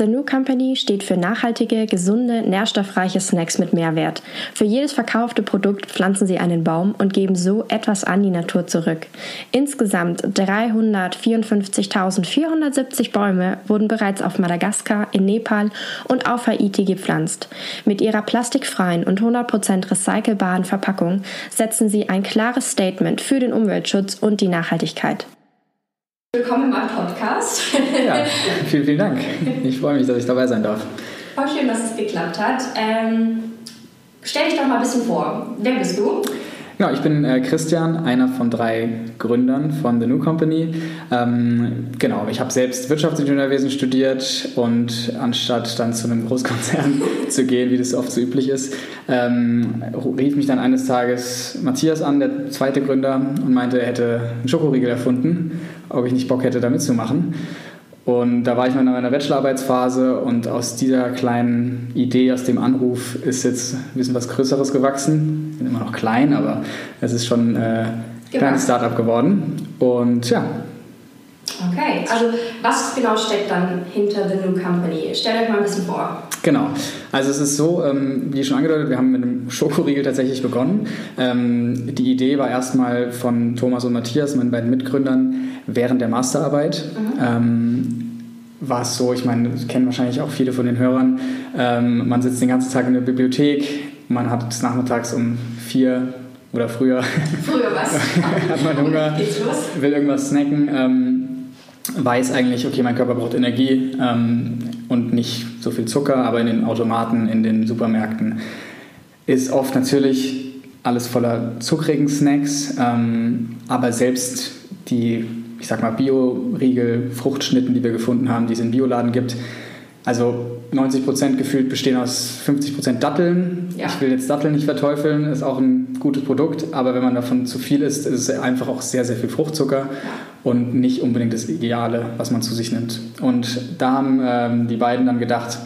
The New Company steht für nachhaltige, gesunde, nährstoffreiche Snacks mit Mehrwert. Für jedes verkaufte Produkt pflanzen sie einen Baum und geben so etwas an die Natur zurück. Insgesamt 354.470 Bäume wurden bereits auf Madagaskar, in Nepal und auf Haiti gepflanzt. Mit ihrer plastikfreien und 100% recycelbaren Verpackung setzen sie ein klares Statement für den Umweltschutz und die Nachhaltigkeit. Willkommen in meinem Podcast. ja, vielen, vielen Dank. Ich freue mich, dass ich dabei sein darf. Voll schön, dass es geklappt hat. Ähm, stell dich doch mal ein bisschen vor. Wer bist du? Genau, ich bin äh, Christian, einer von drei Gründern von The New Company. Ähm, genau, ich habe selbst Wirtschaftsingenieurwesen studiert und anstatt dann zu einem Großkonzern zu gehen, wie das oft so üblich ist, ähm, rief mich dann eines Tages Matthias an, der zweite Gründer, und meinte, er hätte einen Schokoriegel erfunden, ob ich nicht Bock hätte, da mitzumachen. Und da war ich noch in meiner Bachelorarbeitsphase und aus dieser kleinen Idee, aus dem Anruf, ist jetzt ein bisschen was Größeres gewachsen. Wir sind immer noch klein, aber es ist schon äh, ein kleines Startup geworden. Und ja. Okay, also was genau steckt dann hinter The New Company? Stellt euch mal ein bisschen vor. Genau, also es ist so, ähm, wie schon angedeutet, wir haben mit einem Schokoriegel tatsächlich begonnen. Ähm, die Idee war erstmal von Thomas und Matthias, meinen beiden Mitgründern, während der Masterarbeit. Mhm. Ähm, war es so, ich meine, das kennen wahrscheinlich auch viele von den Hörern, ähm, man sitzt den ganzen Tag in der Bibliothek, man hat es nachmittags um vier oder früher, früher was? hat man Hunger, will irgendwas snacken, ähm, weiß eigentlich, okay, mein Körper braucht Energie ähm, und nicht so viel Zucker, aber in den Automaten, in den Supermärkten ist oft natürlich alles voller zuckrigen Snacks, ähm, aber selbst die ich sag mal, Bio-Riegel, Fruchtschnitten, die wir gefunden haben, die es in Bioladen gibt. Also 90 Prozent gefühlt bestehen aus 50 Prozent Datteln. Ja. Ich will jetzt Datteln nicht verteufeln, ist auch ein gutes Produkt, aber wenn man davon zu viel isst, ist es einfach auch sehr, sehr viel Fruchtzucker und nicht unbedingt das Ideale, was man zu sich nimmt. Und da haben ähm, die beiden dann gedacht,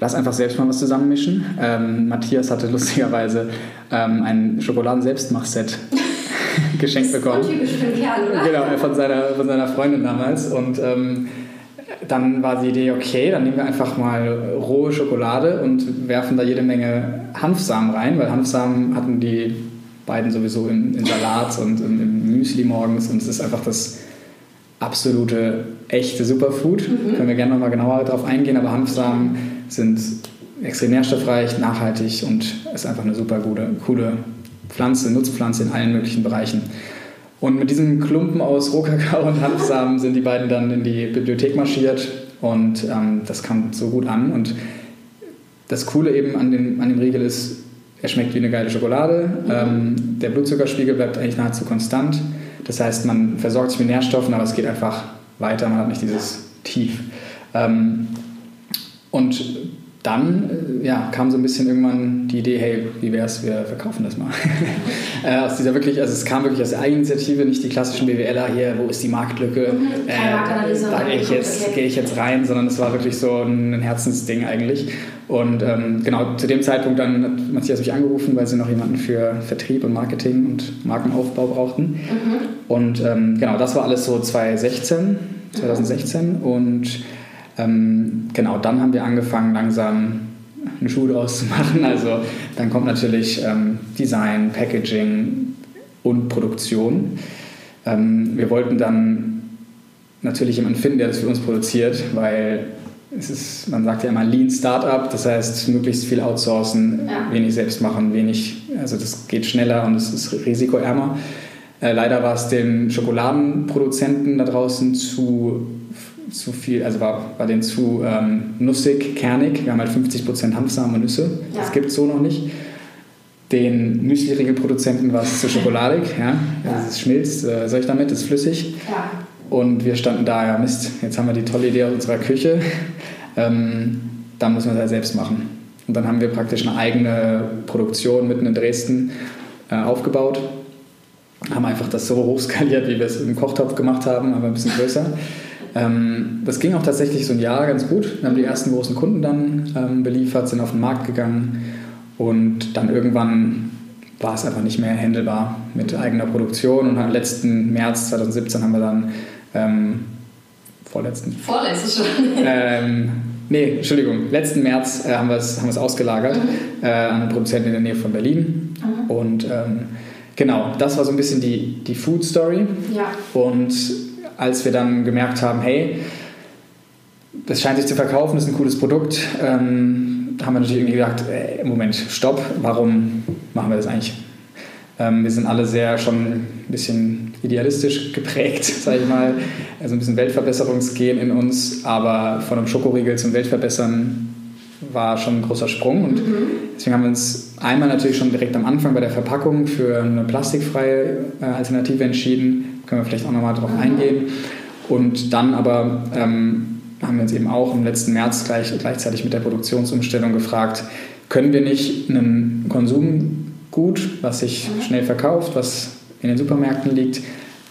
lass einfach selbst mal was zusammenmischen. Ähm, Matthias hatte lustigerweise ähm, ein Schokoladen-Selbstmach-Set geschenkt bekommen. Typisch für einen Kerl, oder? Genau, von seiner, von seiner Freundin damals. Und ähm, dann war die Idee, okay, dann nehmen wir einfach mal rohe Schokolade und werfen da jede Menge Hanfsamen rein, weil Hanfsamen hatten die beiden sowieso in, in Salat und im, im, Müsli morgens und es ist einfach das absolute, echte Superfood. Mhm. Können wir gerne nochmal genauer darauf eingehen, aber Hanfsamen sind extrem nährstoffreich, nachhaltig und ist einfach eine super gute, coole Pflanze, Nutzpflanze in allen möglichen Bereichen. Und mit diesem Klumpen aus Rohkakao und Hanfsamen sind die beiden dann in die Bibliothek marschiert und ähm, das kam so gut an. Und das Coole eben an dem, an dem Riegel ist, er schmeckt wie eine geile Schokolade. Mhm. Ähm, der Blutzuckerspiegel bleibt eigentlich nahezu konstant. Das heißt, man versorgt sich mit Nährstoffen, aber es geht einfach weiter, man hat nicht dieses Tief. Ähm, und dann äh, ja, kam so ein bisschen irgendwann die Idee, hey, wie wäre es, wir verkaufen das mal. äh, aus dieser wirklich, also es kam wirklich aus der Eigeninitiative, nicht die klassischen BWLer hier, wo ist die Marktlücke, mhm, äh, da gehe ich, jetzt, geh ich jetzt rein, sondern es war wirklich so ein Herzensding eigentlich. Und ähm, genau zu dem Zeitpunkt dann hat Matthias mich angerufen, weil sie noch jemanden für Vertrieb und Marketing und Markenaufbau brauchten. Mhm. Und ähm, genau, das war alles so 2016, 2016 und ähm, genau, dann haben wir angefangen, langsam einen Schuh draus zu machen. Also dann kommt natürlich ähm, Design, Packaging und Produktion. Ähm, wir wollten dann natürlich jemanden finden, der das für uns produziert, weil es ist, man sagt ja immer Lean Startup, das heißt möglichst viel outsourcen, ja. wenig selbst machen, wenig, also das geht schneller und es ist risikoärmer. Äh, leider war es den Schokoladenproduzenten da draußen zu zu viel, also war, war denen zu ähm, nussig, kernig. Wir haben halt 50% Hanfsamen und Nüsse. Ja. Das gibt es so noch nicht. Den Müsli-Riegelproduzenten war es zu schokoladig. Ja? Also es schmilzt, äh, soll ich damit? Es ist flüssig. Ja. Und wir standen da, ja Mist, jetzt haben wir die tolle Idee aus unserer Küche. Ähm, dann müssen wir es halt selbst machen. Und dann haben wir praktisch eine eigene Produktion mitten in Dresden äh, aufgebaut. Haben einfach das so hochskaliert, wie wir es im Kochtopf gemacht haben, aber ein bisschen größer. Ähm, das ging auch tatsächlich so ein Jahr ganz gut. Wir haben die ersten großen Kunden dann ähm, beliefert, sind auf den Markt gegangen und dann irgendwann war es einfach nicht mehr handelbar mit eigener Produktion. Und am letzten März 2017 haben wir dann ähm, vorletzten. Vorletztes schon. ähm, nee, Entschuldigung, letzten März äh, haben wir es haben ausgelagert mhm. äh, an einen Produzenten in der Nähe von Berlin. Mhm. Und ähm, genau, das war so ein bisschen die, die Food Story. Ja. Und als wir dann gemerkt haben, hey, das scheint sich zu verkaufen, das ist ein cooles Produkt, ähm, haben wir natürlich irgendwie gedacht, ey, Moment, stopp, warum machen wir das eigentlich? Ähm, wir sind alle sehr schon ein bisschen idealistisch geprägt, sage ich mal, also ein bisschen Weltverbesserungsgehen in uns, aber von einem Schokoriegel zum Weltverbessern war schon ein großer Sprung und mhm. deswegen haben wir uns einmal natürlich schon direkt am Anfang bei der Verpackung für eine plastikfreie äh, Alternative entschieden, können wir vielleicht auch nochmal drauf eingehen. Und dann aber ähm, haben wir uns eben auch im letzten März gleich, gleichzeitig mit der Produktionsumstellung gefragt, können wir nicht ein Konsumgut, was sich schnell verkauft, was in den Supermärkten liegt,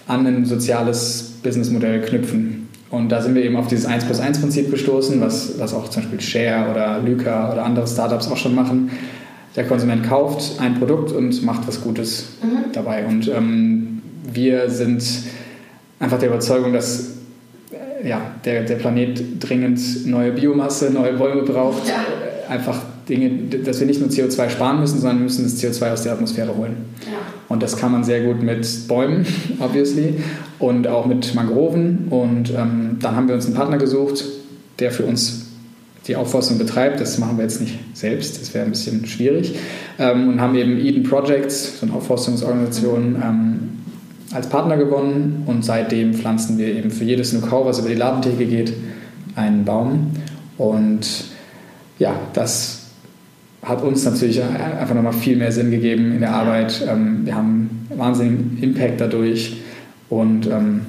an ein soziales Businessmodell knüpfen. Und da sind wir eben auf dieses 1 plus 1 Prinzip gestoßen, was, was auch zum Beispiel Share oder Lyca oder andere Startups auch schon machen. Der Konsument kauft ein Produkt und macht was Gutes mhm. dabei. Und ähm, wir sind einfach der Überzeugung, dass äh, ja, der, der Planet dringend neue Biomasse, neue Bäume braucht. Ja. Äh, einfach Dinge, dass wir nicht nur CO2 sparen müssen, sondern wir müssen das CO2 aus der Atmosphäre holen. Ja. Und das kann man sehr gut mit Bäumen, obviously, und auch mit Mangroven. Und ähm, dann haben wir uns einen Partner gesucht, der für uns die Aufforstung betreibt. Das machen wir jetzt nicht selbst, das wäre ein bisschen schwierig. Ähm, und haben eben Eden Projects, so eine Aufforstungsorganisation, ähm, als Partner gewonnen und seitdem pflanzen wir eben für jedes Nukau, was über die Ladentheke geht, einen Baum. Und ja, das hat uns natürlich einfach nochmal viel mehr Sinn gegeben in der Arbeit. Ähm, wir haben wahnsinnigen Impact dadurch. Und ähm,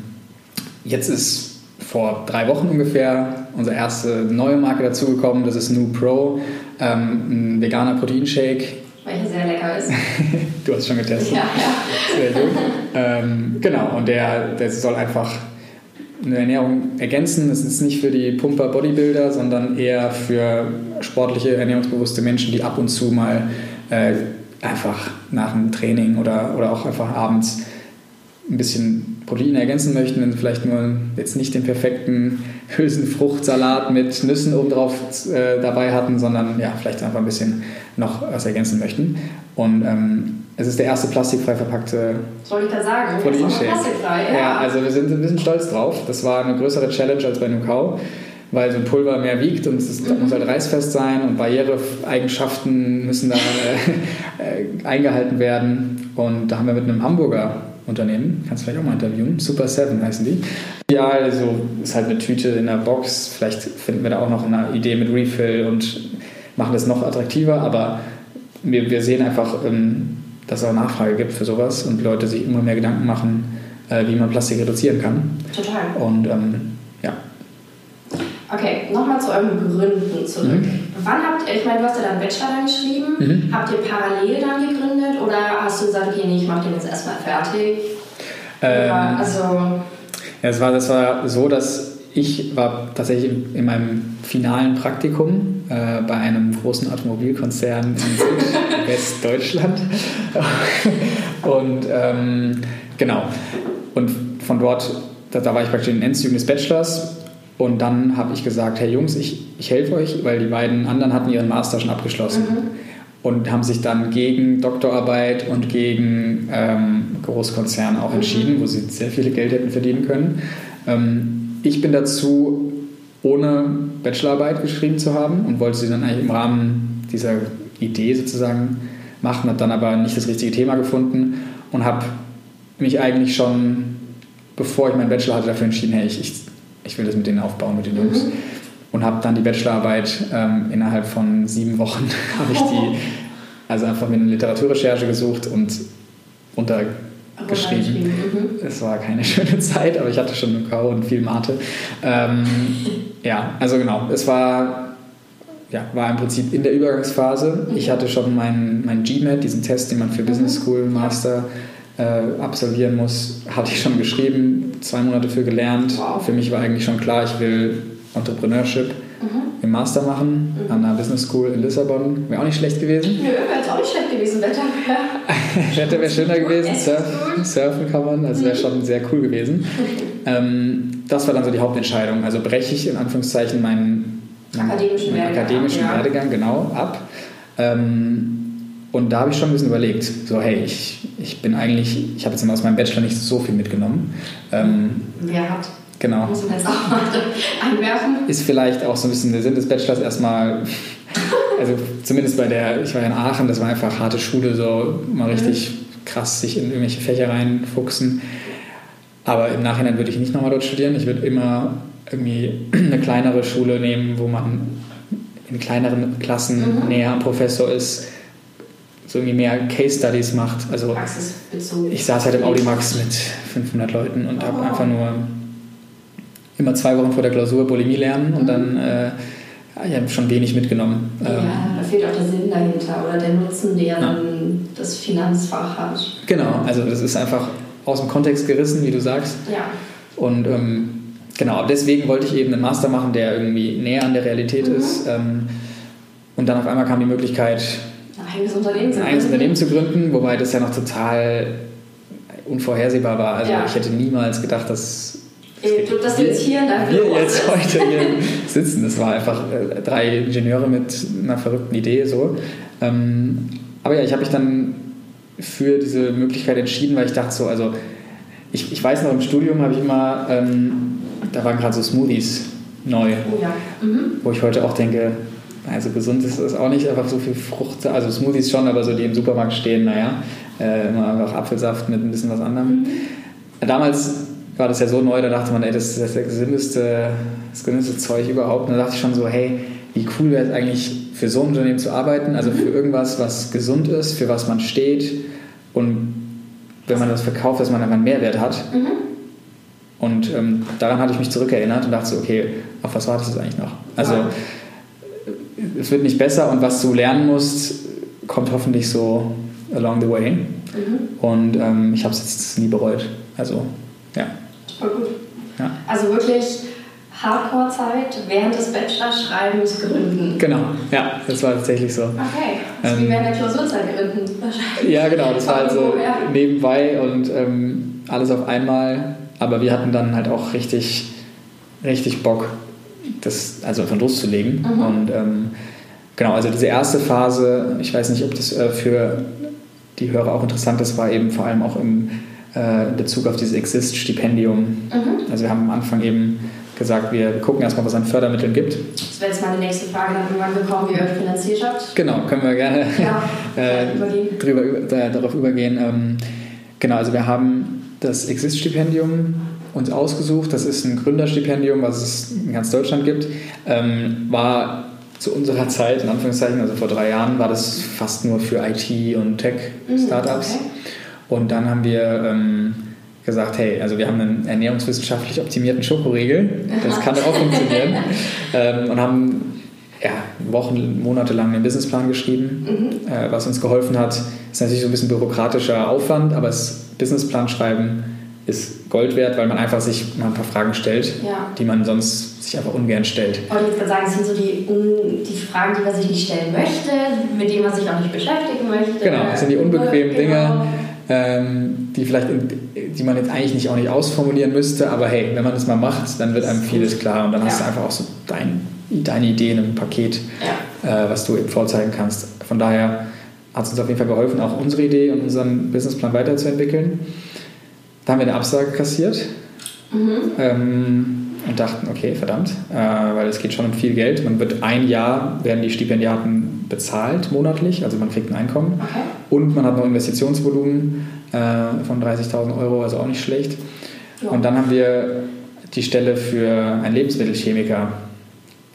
jetzt ist vor drei Wochen ungefähr unsere erste neue Marke dazugekommen. Das ist Nu Pro, ähm, ein veganer Proteinshake welcher sehr lecker ist. du hast schon getestet. Ja, ja. Sehr gut. Ähm, genau, und der, der soll einfach eine Ernährung ergänzen. Das ist nicht für die Pumper Bodybuilder, sondern eher für sportliche, ernährungsbewusste Menschen, die ab und zu mal äh, einfach nach dem Training oder, oder auch einfach abends ein bisschen Proteine ergänzen möchten, wenn sie vielleicht nur jetzt nicht den perfekten Hülsenfruchtsalat mit Nüssen obendrauf äh, dabei hatten, sondern ja, vielleicht einfach ein bisschen noch was ergänzen möchten. Und ähm, es ist der erste plastikfrei verpackte Soll ich da sagen? Proteinshake. Plastikfrei, ja. ja. also wir sind ein bisschen stolz drauf. Das war eine größere Challenge als bei Nukau weil so ein Pulver mehr wiegt und es ist, mhm. muss halt reißfest sein und Barriereeigenschaften müssen da äh, äh, eingehalten werden. Und da haben wir mit einem Hamburger Unternehmen, kannst du vielleicht auch mal interviewen, Super 7 heißen die. Ja, also ist halt eine Tüte in der Box, vielleicht finden wir da auch noch eine Idee mit Refill und machen das noch attraktiver, aber wir, wir sehen einfach, ähm, dass es auch Nachfrage gibt für sowas und Leute sich immer mehr Gedanken machen, äh, wie man Plastik reduzieren kann. Total. Und ähm, ja. Okay, nochmal zu euren Gründen zurück. Mhm. Wann habt ihr, ich meine, du hast ja dann Bachelor dann geschrieben, mhm. habt ihr parallel dann gegründet oder hast du gesagt, okay, nee, ich mache den jetzt erstmal fertig? Ähm, also. Ja, es war, das war so, dass ich war tatsächlich in meinem finalen Praktikum äh, bei einem großen Automobilkonzern in Westdeutschland. und ähm, genau. Und von dort, da, da war ich praktisch in den Endzügen des Bachelors und dann habe ich gesagt, hey Jungs, ich, ich helfe euch, weil die beiden anderen hatten ihren Master schon abgeschlossen. Mhm. Und haben sich dann gegen Doktorarbeit und gegen ähm, Großkonzerne auch entschieden, mhm. wo sie sehr viel Geld hätten verdienen können. Ähm, ich bin dazu ohne Bachelorarbeit geschrieben zu haben und wollte sie dann eigentlich im Rahmen dieser Idee sozusagen machen, habe dann aber nicht das richtige Thema gefunden und habe mich eigentlich schon, bevor ich meinen Bachelor hatte, dafür entschieden, hey, ich, ich ich will das mit denen aufbauen, mit den Jungs. Mhm. Und habe dann die Bachelorarbeit ähm, innerhalb von sieben Wochen, habe ich die, also einfach mit einer Literaturrecherche gesucht und untergeschrieben. Mhm. Es war keine schöne Zeit, aber ich hatte schon eine Kau und viel Mate. Ähm, ja, also genau, es war ja, war im Prinzip in der Übergangsphase. Mhm. Ich hatte schon meinen mein GMAT, diesen Test, den man für mhm. Business School Master äh, absolvieren muss, hatte ich schon geschrieben, zwei Monate für gelernt. Wow. Für mich war eigentlich schon klar, ich will Entrepreneurship mhm. im Master machen mhm. an einer Business School in Lissabon. Wäre auch nicht schlecht gewesen. Nö, wäre jetzt auch nicht schlecht gewesen. Wetter wäre. Wetter wäre schöner gewesen. Surfen, surfen kann man, also wäre mhm. schon sehr cool gewesen. ähm, das war dann so die Hauptentscheidung. Also breche ich in Anführungszeichen meinen, meinen akademischen, meinen Werdegang, akademischen ja. Werdegang genau ab. Ähm, und da habe ich schon ein bisschen überlegt, so hey, ich, ich bin eigentlich, ich habe jetzt aus meinem Bachelor nicht so viel mitgenommen. Ähm, Wer hat? Genau. Muss man jetzt auch mal einwerfen. Ist vielleicht auch so ein bisschen der Sinn des Bachelors erstmal, also zumindest bei der, ich war ja in Aachen, das war einfach harte Schule, so mal mhm. richtig krass sich in irgendwelche Fächer reinfuchsen. Aber im Nachhinein würde ich nicht nochmal dort studieren. Ich würde immer irgendwie eine kleinere Schule nehmen, wo man in kleineren Klassen mhm. näher am Professor ist so irgendwie mehr Case Studies macht. Also ich saß halt im Audimax mit 500 Leuten und oh. habe einfach nur immer zwei Wochen vor der Klausur Bulimie lernen und mhm. dann äh, ich habe schon wenig mitgenommen. Ja, ähm, da fehlt auch der Sinn dahinter oder der Nutzen, der ja. dann das Finanzfach hat. Genau, also das ist einfach aus dem Kontext gerissen, wie du sagst. Ja. Und ähm, genau, deswegen wollte ich eben einen Master machen, der irgendwie näher an der Realität mhm. ist. Ähm, und dann auf einmal kam die Möglichkeit, eigenes Unternehmen zu, ein eigenes Unternehmen zu gründen, wobei das ja noch total unvorhersehbar war. Also ja. ich hätte niemals gedacht, dass du, dass wir jetzt hier Wir jetzt heute hier sitzen. Das war einfach äh, drei Ingenieure mit einer verrückten Idee so. Ähm, aber ja, ich habe mich dann für diese Möglichkeit entschieden, weil ich dachte so, also ich, ich weiß noch im Studium habe ich immer, ähm, da waren gerade so Smoothies neu, oh ja. mhm. wo ich heute auch denke, also gesund ist es auch nicht, einfach so viel Frucht, also Smoothies schon, aber so die im Supermarkt stehen, naja, äh, immer einfach Apfelsaft mit ein bisschen was anderem. Mhm. Damals war das ja so neu, da dachte man, ey, das ist das gesündeste, das gesündeste Zeug überhaupt. Und da dachte ich schon so, hey, wie cool wäre es eigentlich, für so ein Unternehmen zu arbeiten, also für irgendwas, was gesund ist, für was man steht und wenn man das verkauft, dass man einfach einen Mehrwert hat. Mhm. Und ähm, daran hatte ich mich zurückerinnert und dachte so, okay, auf was wartest du eigentlich noch? Also ja es wird nicht besser und was du lernen musst, kommt hoffentlich so along the way. Mhm. Und ähm, ich habe es jetzt nie bereut. Also, ja. Voll gut. Ja. Also wirklich Hardcore-Zeit während des Bachelorschreibens gründen. Genau, ja, das war tatsächlich so. Okay, also ähm, wie während der Klausurzeit gründen wahrscheinlich. Ja, genau, das war also ja. nebenbei und ähm, alles auf einmal. Aber wir hatten dann halt auch richtig, richtig Bock, das also von loszulegen. Mhm. Und ähm, genau, also diese erste Phase, ich weiß nicht, ob das äh, für die Hörer auch interessant ist, war eben vor allem auch im äh, Bezug auf dieses Exist-Stipendium. Mhm. Also wir haben am Anfang eben gesagt, wir gucken erstmal, was es an Fördermitteln gibt. Das wäre jetzt meine nächste Frage dann irgendwann gekommen, wie ihr euch finanziert habt. Genau, können wir gerne ja, äh, drüber, äh, darauf übergehen. Ähm, genau, also wir haben das Exist-Stipendium uns ausgesucht. Das ist ein Gründerstipendium, was es in ganz Deutschland gibt. Ähm, war zu unserer Zeit, in Anführungszeichen, also vor drei Jahren, war das fast nur für IT- und Tech-Startups. Okay. Und dann haben wir ähm, gesagt, hey, also wir haben einen ernährungswissenschaftlich optimierten Schokoriegel, das kann auch funktionieren. ähm, und haben ja, Wochen, Monate lang einen Businessplan geschrieben, mhm. äh, was uns geholfen hat. Ist natürlich so ein bisschen bürokratischer Aufwand, aber das Businessplan schreiben ist Gold wert, weil man einfach sich mal ein paar Fragen stellt, ja. die man sonst sich einfach ungern stellt. Und ich würde sagen, es sind so die, die Fragen, die man sich nicht stellen möchte, mit denen man sich auch nicht beschäftigen möchte. Genau, das sind die unbequemen genau. Dinge, ähm, die vielleicht, in, die man jetzt eigentlich nicht auch nicht ausformulieren müsste, aber hey, wenn man das mal macht, dann wird einem vieles klar und dann ja. hast du einfach auch so dein, deine Ideen im Paket, ja. äh, was du eben vorzeigen kannst. Von daher hat es uns auf jeden Fall geholfen, auch unsere Idee und unseren Businessplan weiterzuentwickeln. Da haben wir eine Absage kassiert mhm. ähm, und dachten, okay, verdammt, äh, weil es geht schon um viel Geld. Man wird ein Jahr, werden die Stipendiaten bezahlt monatlich, also man kriegt ein Einkommen. Okay. Und man hat noch Investitionsvolumen äh, von 30.000 Euro, also auch nicht schlecht. Ja. Und dann haben wir die Stelle für einen Lebensmittelchemiker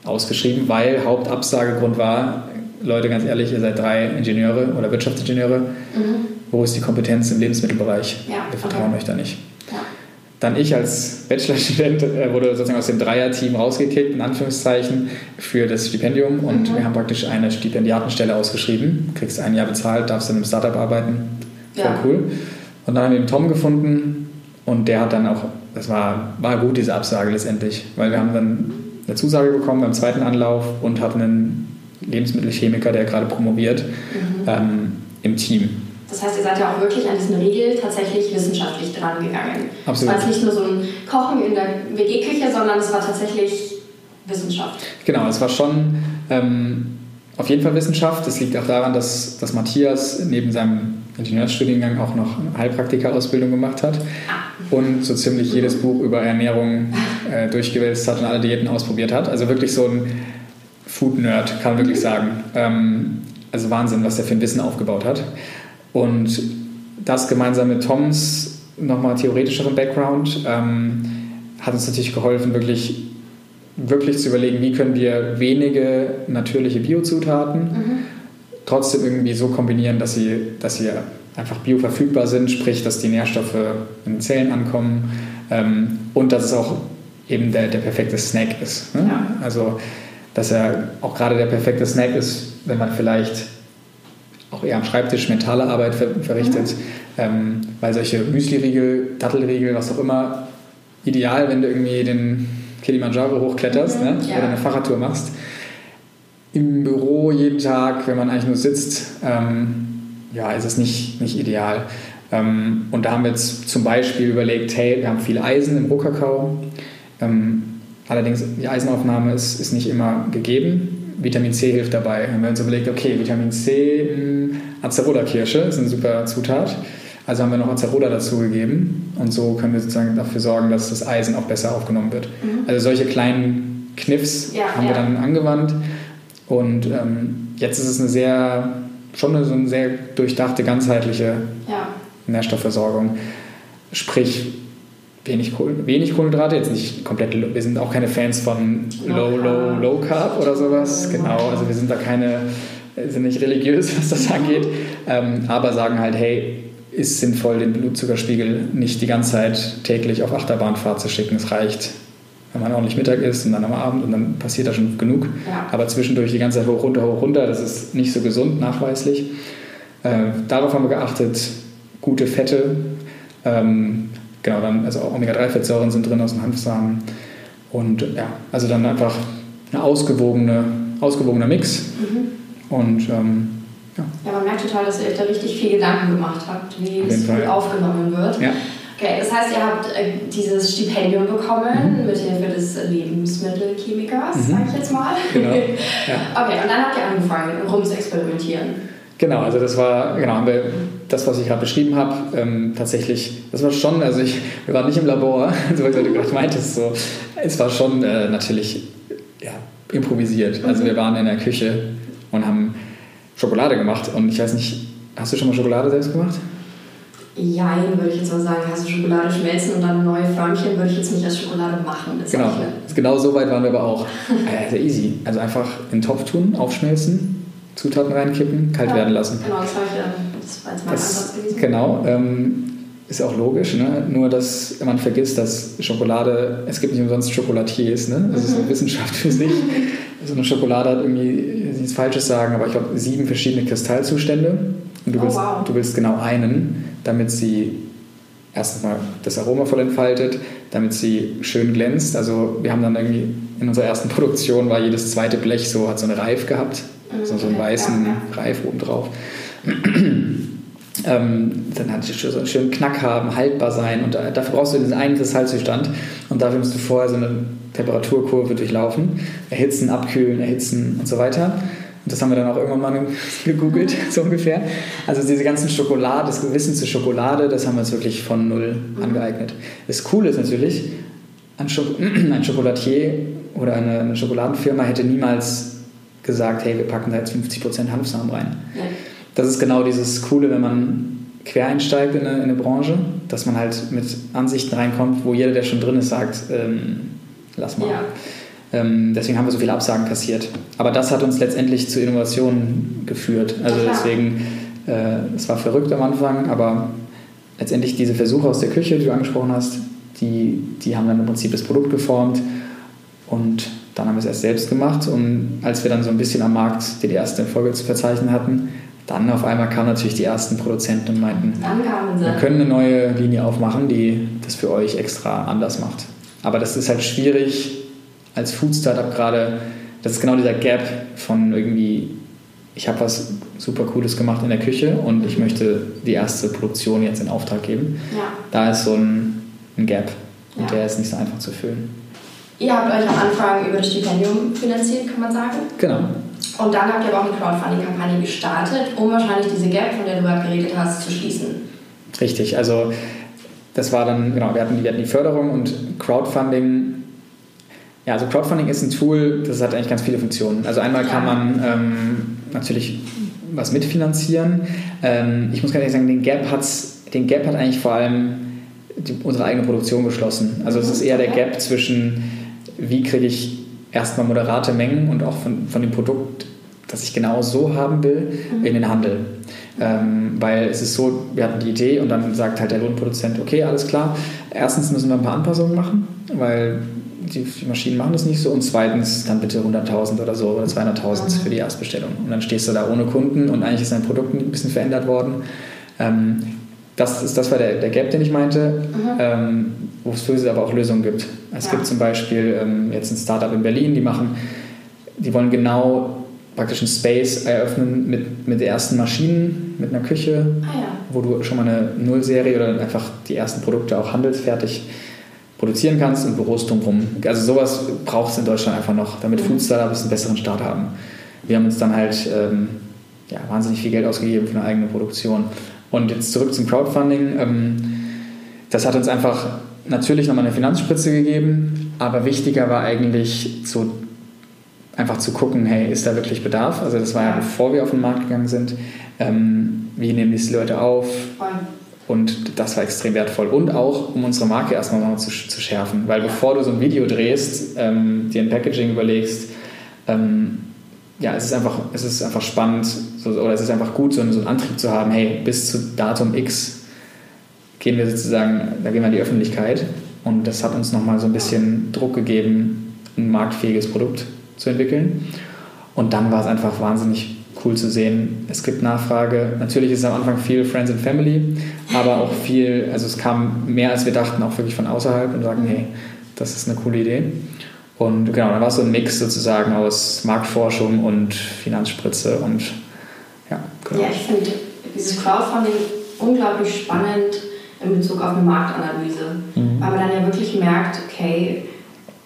ausgeschrieben, weil Hauptabsagegrund war, Leute, ganz ehrlich, ihr seid drei Ingenieure oder Wirtschaftsingenieure. Mhm wo ist die Kompetenz im Lebensmittelbereich? Ja, Wir vertrauen okay. euch da nicht. Ja. dann ich als Bachelorstudent äh, wurde sozusagen aus dem Dreierteam rausgekickt, in Anführungszeichen, für das Stipendium. Und mhm. wir haben praktisch eine Stipendiatenstelle ausgeschrieben. Kriegst ein Jahr bezahlt, darfst in einem Startup arbeiten. Voll ja. cool. Und dann haben wir den Tom gefunden und der hat dann auch, das war, war gut, diese Absage letztendlich, weil wir haben dann eine Zusage bekommen beim zweiten Anlauf und hatten einen Lebensmittelchemiker, der gerade promoviert, mhm. ähm, im Team. Das heißt, ihr seid ja auch wirklich an diesen Regel tatsächlich wissenschaftlich dran gegangen. Absolut. Es war nicht nur so ein Kochen in der WG-Küche, sondern es war tatsächlich Wissenschaft. Genau, es war schon ähm, auf jeden Fall Wissenschaft. Das liegt auch daran, dass, dass Matthias neben seinem Ingenieursstudiengang auch noch eine Heilpraktika-Ausbildung gemacht hat ah. und so ziemlich jedes Buch über Ernährung äh, durchgewälzt hat und alle Diäten ausprobiert hat. Also wirklich so ein Food-Nerd, kann man wirklich sagen. Ähm, also Wahnsinn, was der für ein Wissen aufgebaut hat. Und das gemeinsam mit Toms nochmal theoretischeren Background ähm, hat uns natürlich geholfen, wirklich, wirklich zu überlegen, wie können wir wenige natürliche Biozutaten mhm. trotzdem irgendwie so kombinieren, dass sie, dass sie einfach bioverfügbar sind, sprich, dass die Nährstoffe in den Zellen ankommen ähm, und dass es auch eben der, der perfekte Snack ist. Ne? Ja. Also, dass er auch gerade der perfekte Snack ist, wenn man vielleicht auch eher am Schreibtisch mentale Arbeit ver verrichtet, mhm. ähm, weil solche Müsli-Riegel, Dattelriegel, was auch immer, ideal, wenn du irgendwie den Kilimanjaro hochkletterst mhm, ne? ja. oder eine Fahrradtour machst. Im Büro jeden Tag, wenn man eigentlich nur sitzt, ähm, ja, ist es nicht, nicht ideal. Ähm, und da haben wir jetzt zum Beispiel überlegt, hey, wir haben viel Eisen im Rohkakao. Ähm, allerdings die Eisenaufnahme ist, ist nicht immer gegeben. Vitamin C hilft dabei. Haben wir uns überlegt, okay, Vitamin C, hm, Acerola-Kirsche ist eine super Zutat. Also haben wir noch Acerola dazugegeben und so können wir sozusagen dafür sorgen, dass das Eisen auch besser aufgenommen wird. Mhm. Also solche kleinen Kniffs ja, haben ja. wir dann angewandt und ähm, jetzt ist es eine sehr, schon eine, so eine sehr durchdachte, ganzheitliche ja. Nährstoffversorgung. Sprich, wenig, Kohl, wenig Kohlenhydrate, jetzt nicht komplett, wir sind auch keine Fans von Low, Low, Low Carb oder sowas, genau, also wir sind da keine, sind nicht religiös, was das angeht, ähm, aber sagen halt, hey, ist sinnvoll, den Blutzuckerspiegel nicht die ganze Zeit täglich auf Achterbahnfahrt zu schicken, es reicht, wenn man ordentlich Mittag isst und dann am Abend und dann passiert da schon genug, ja. aber zwischendurch die ganze Zeit hoch, runter, hoch, runter, das ist nicht so gesund, nachweislich. Äh, darauf haben wir geachtet, gute Fette, ähm, genau, dann, also Omega-3-Fettsäuren sind drin aus dem Hanfsamen. Und ja, also dann einfach ein ausgewogene, ausgewogener Mix. Mhm. Und ähm, ja. ja, man merkt total, dass ihr euch da richtig viel Gedanken gemacht habt, wie es gut aufgenommen wird. Ja. Okay, das heißt, ihr habt äh, dieses Stipendium bekommen mhm. mit Hilfe des Lebensmittelchemikers, mhm. sag ich jetzt mal. Genau. Ja. Okay, und dann habt ihr angefangen, rum zu experimentieren. Genau, also das war, genau, haben wir das, was ich gerade beschrieben habe, ähm, tatsächlich, das war schon, also ich, wir waren nicht im Labor, so wie du gerade meintest, so, es war schon äh, natürlich ja, improvisiert. Also wir waren in der Küche und haben Schokolade gemacht und ich weiß nicht, hast du schon mal Schokolade selbst gemacht? Ja, würde ich jetzt mal sagen, hast du Schokolade schmelzen und dann neue Förmchen, würde ich jetzt nicht als Schokolade machen. Genau, genau so weit waren wir aber auch. sehr easy. Also einfach in den Topf tun, aufschmelzen, Zutaten reinkippen, kalt ja, werden lassen. Genau, das, ich, das war jetzt mein das, Ansatz gewesen. Genau, ähm, ist auch logisch, ne? nur dass man vergisst, dass Schokolade, es gibt nicht umsonst Chocolatiers, ne? das ist eine mhm. Wissenschaft für sich. So eine Schokolade hat irgendwie, nichts Falsches sagen, aber ich glaube sieben verschiedene Kristallzustände und du, oh, willst, wow. du willst genau einen, damit sie erstmal das Aroma voll entfaltet, damit sie schön glänzt. Also wir haben dann irgendwie in unserer ersten Produktion war jedes zweite Blech so, hat so eine Reif gehabt so, so einen weißen Reif oben drauf. ähm, dann hat es so einen schönen Knack haben, haltbar sein und dafür brauchst du diesen einen Kristallzustand und dafür musst du vorher so eine Temperaturkurve durchlaufen, erhitzen, abkühlen, erhitzen und so weiter. Und das haben wir dann auch irgendwann mal gegoogelt, so ungefähr. Also diese ganzen Schokolade, das Wissen zur Schokolade, das haben wir uns wirklich von null mhm. angeeignet. Das Coole ist natürlich, ein, Schok ein Schokolatier oder eine Schokoladenfirma hätte niemals gesagt, hey, wir packen da jetzt 50% Hanfsamen rein. Ja. Das ist genau dieses Coole, wenn man quer einsteigt in eine, in eine, Branche, dass man halt mit Ansichten reinkommt, wo jeder, der schon drin ist, sagt, ähm, lass mal. Ja. Ähm, deswegen haben wir so viele Absagen kassiert. Aber das hat uns letztendlich zu Innovationen geführt. Also ja, deswegen, äh, es war verrückt am Anfang, aber letztendlich diese Versuche aus der Küche, die du angesprochen hast, die, die haben dann im Prinzip das Produkt geformt und dann haben wir es erst selbst gemacht und als wir dann so ein bisschen am Markt die erste Folge zu verzeichnen hatten, dann auf einmal kamen natürlich die ersten Produzenten und meinten, wir können eine neue Linie aufmachen, die das für euch extra anders macht. Aber das ist halt schwierig als Food Startup gerade, das ist genau dieser Gap von irgendwie, ich habe was super Cooles gemacht in der Küche und ich möchte die erste Produktion jetzt in Auftrag geben. Ja. Da ist so ein, ein Gap und ja. der ist nicht so einfach zu füllen. Ihr habt euch am Anfang über das Stipendium finanziert, kann man sagen. Genau. Und dann habt ihr aber auch eine Crowdfunding-Kampagne gestartet, um wahrscheinlich diese Gap, von der du gerade geredet hast, zu schließen. Richtig, also das war dann, genau, wir hatten, wir hatten die Förderung und Crowdfunding. Ja, also Crowdfunding ist ein Tool, das hat eigentlich ganz viele Funktionen. Also einmal ja. kann man ähm, natürlich was mitfinanzieren. Ähm, ich muss ganz ehrlich sagen, den Gap, hat's, den Gap hat eigentlich vor allem die, unsere eigene Produktion geschlossen. Also es ist eher der Gap zwischen, wie kriege ich erstmal moderate Mengen und auch von, von dem Produkt, das ich genau so haben will, mhm. in den Handel. Ähm, weil es ist so, wir hatten die Idee und dann sagt halt der Lohnproduzent, okay, alles klar. Erstens müssen wir ein paar Anpassungen machen, weil die, die Maschinen machen das nicht so. Und zweitens dann bitte 100.000 oder so oder 200.000 mhm. für die Erstbestellung. Und dann stehst du da ohne Kunden und eigentlich ist dein Produkt ein bisschen verändert worden. Ähm, das, ist, das war der, der Gap, den ich meinte, mhm. ähm, wo es für sie aber auch Lösungen gibt. Es ja. gibt zum Beispiel ähm, jetzt ein Startup in Berlin, die machen, die wollen genau praktisch einen Space eröffnen mit, mit den ersten Maschinen, mit einer Küche, ah, ja. wo du schon mal eine Nullserie oder einfach die ersten Produkte auch handelsfertig produzieren kannst und Büros drumherum. Also sowas braucht es in Deutschland einfach noch, damit mhm. Food Startups einen besseren Start haben. Wir haben uns dann halt ähm, ja, wahnsinnig viel Geld ausgegeben für eine eigene Produktion. Und jetzt zurück zum Crowdfunding. Ähm, das hat uns einfach natürlich nochmal eine Finanzspritze gegeben, aber wichtiger war eigentlich so einfach zu gucken, hey, ist da wirklich Bedarf? Also das war ja bevor wir auf den Markt gegangen sind. Ähm, wie nehmen die Leute auf? Und das war extrem wertvoll. Und auch, um unsere Marke erstmal noch zu, zu schärfen. Weil bevor du so ein Video drehst, ähm, dir ein Packaging überlegst, ähm, ja, es ist einfach, es ist einfach spannend so, oder es ist einfach gut, so einen, so einen Antrieb zu haben, hey, bis zu Datum X gehen wir sozusagen, da gehen wir in die Öffentlichkeit. Und das hat uns nochmal so ein bisschen Druck gegeben, ein marktfähiges Produkt zu entwickeln. Und dann war es einfach wahnsinnig cool zu sehen. Es gibt Nachfrage. Natürlich ist es am Anfang viel Friends and Family, aber auch viel, also es kam mehr als wir dachten, auch wirklich von außerhalb und sagen, hey, das ist eine coole Idee. Und genau, dann war es so ein Mix sozusagen aus Marktforschung und Finanzspritze und ja, genau. Ja, ich finde dieses Crowdfunding unglaublich spannend in Bezug auf eine Marktanalyse, mhm. weil man dann ja wirklich merkt, okay,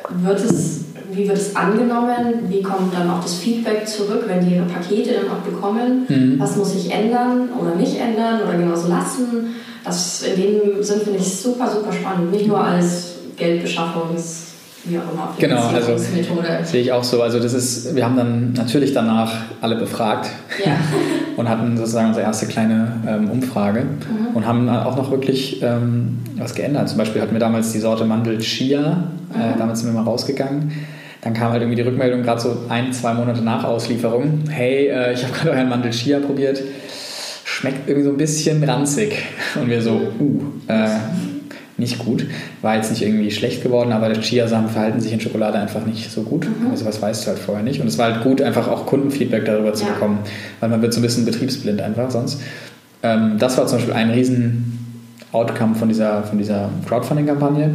wird es wie wird es angenommen, wie kommt dann auch das Feedback zurück, wenn die ihre Pakete dann auch bekommen, mhm. was muss ich ändern oder nicht ändern oder genauso lassen. Das in dem Sinn finde ich super, super spannend, nicht nur als Geldbeschaffungs- wie auch immer. Genau, also sehe ich auch so. Also das ist, wir haben dann natürlich danach alle befragt ja. und hatten sozusagen unsere erste kleine ähm, Umfrage mhm. und haben auch noch wirklich ähm, was geändert. Zum Beispiel hatten wir damals die Sorte Mandel Chia, äh, mhm. damals sind wir mal rausgegangen dann kam halt irgendwie die Rückmeldung, gerade so ein, zwei Monate nach Auslieferung, hey, äh, ich habe gerade euren Mandel Chia probiert, schmeckt irgendwie so ein bisschen ranzig. Und wir so, uh, äh, nicht gut. War jetzt nicht irgendwie schlecht geworden, aber die Chiasamen verhalten sich in Schokolade einfach nicht so gut. Mhm. Also was weißt du halt vorher nicht. Und es war halt gut, einfach auch Kundenfeedback darüber zu ja. bekommen, weil man wird so ein bisschen betriebsblind einfach sonst. Ähm, das war zum Beispiel ein riesen Outcome von dieser, von dieser Crowdfunding-Kampagne.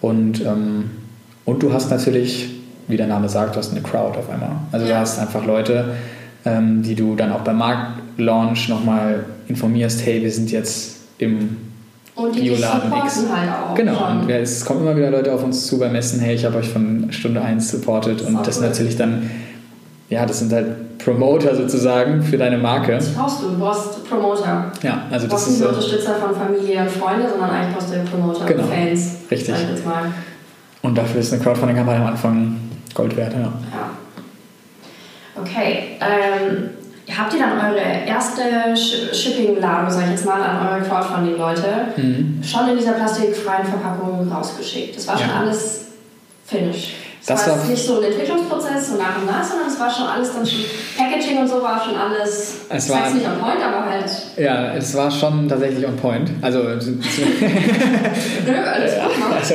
Und, ähm, und du hast natürlich wie der Name sagt, du hast eine Crowd auf einmal. Also du hast einfach Leute, ähm, die du dann auch beim Marktlaunch nochmal informierst, hey, wir sind jetzt im und die Bioladen X. Halt auch genau, schon. und es kommen immer wieder Leute auf uns zu beim Messen, hey, ich habe euch von Stunde 1 supportet und das, ist natürlich dann, ja, das sind halt Promoter sozusagen für deine Marke. Das brauchst du, du brauchst Promoter. Ja, also du brauchst das nicht Unterstützer von Familie und Freunde, sondern eigentlich brauchst du Promoter genau. und Fans. Richtig. Und dafür ist eine Crowdfunding-Kampagne am Anfang Gold wert, ja. ja. Okay. Ähm, habt ihr dann eure erste Shipping-Ladung, sag ich jetzt mal, an eure Crowdfunding-Leute mhm. schon in dieser plastikfreien Verpackung rausgeschickt? Das war schon ja. alles finish. das war, war nicht so ein Entwicklungsprozess, so nach und nach, sondern es war schon alles dann schon, Packaging und so war schon alles, es war, das nicht on point, aber halt... Ja, es war schon tatsächlich on point. Also, Nö, alles gut, also,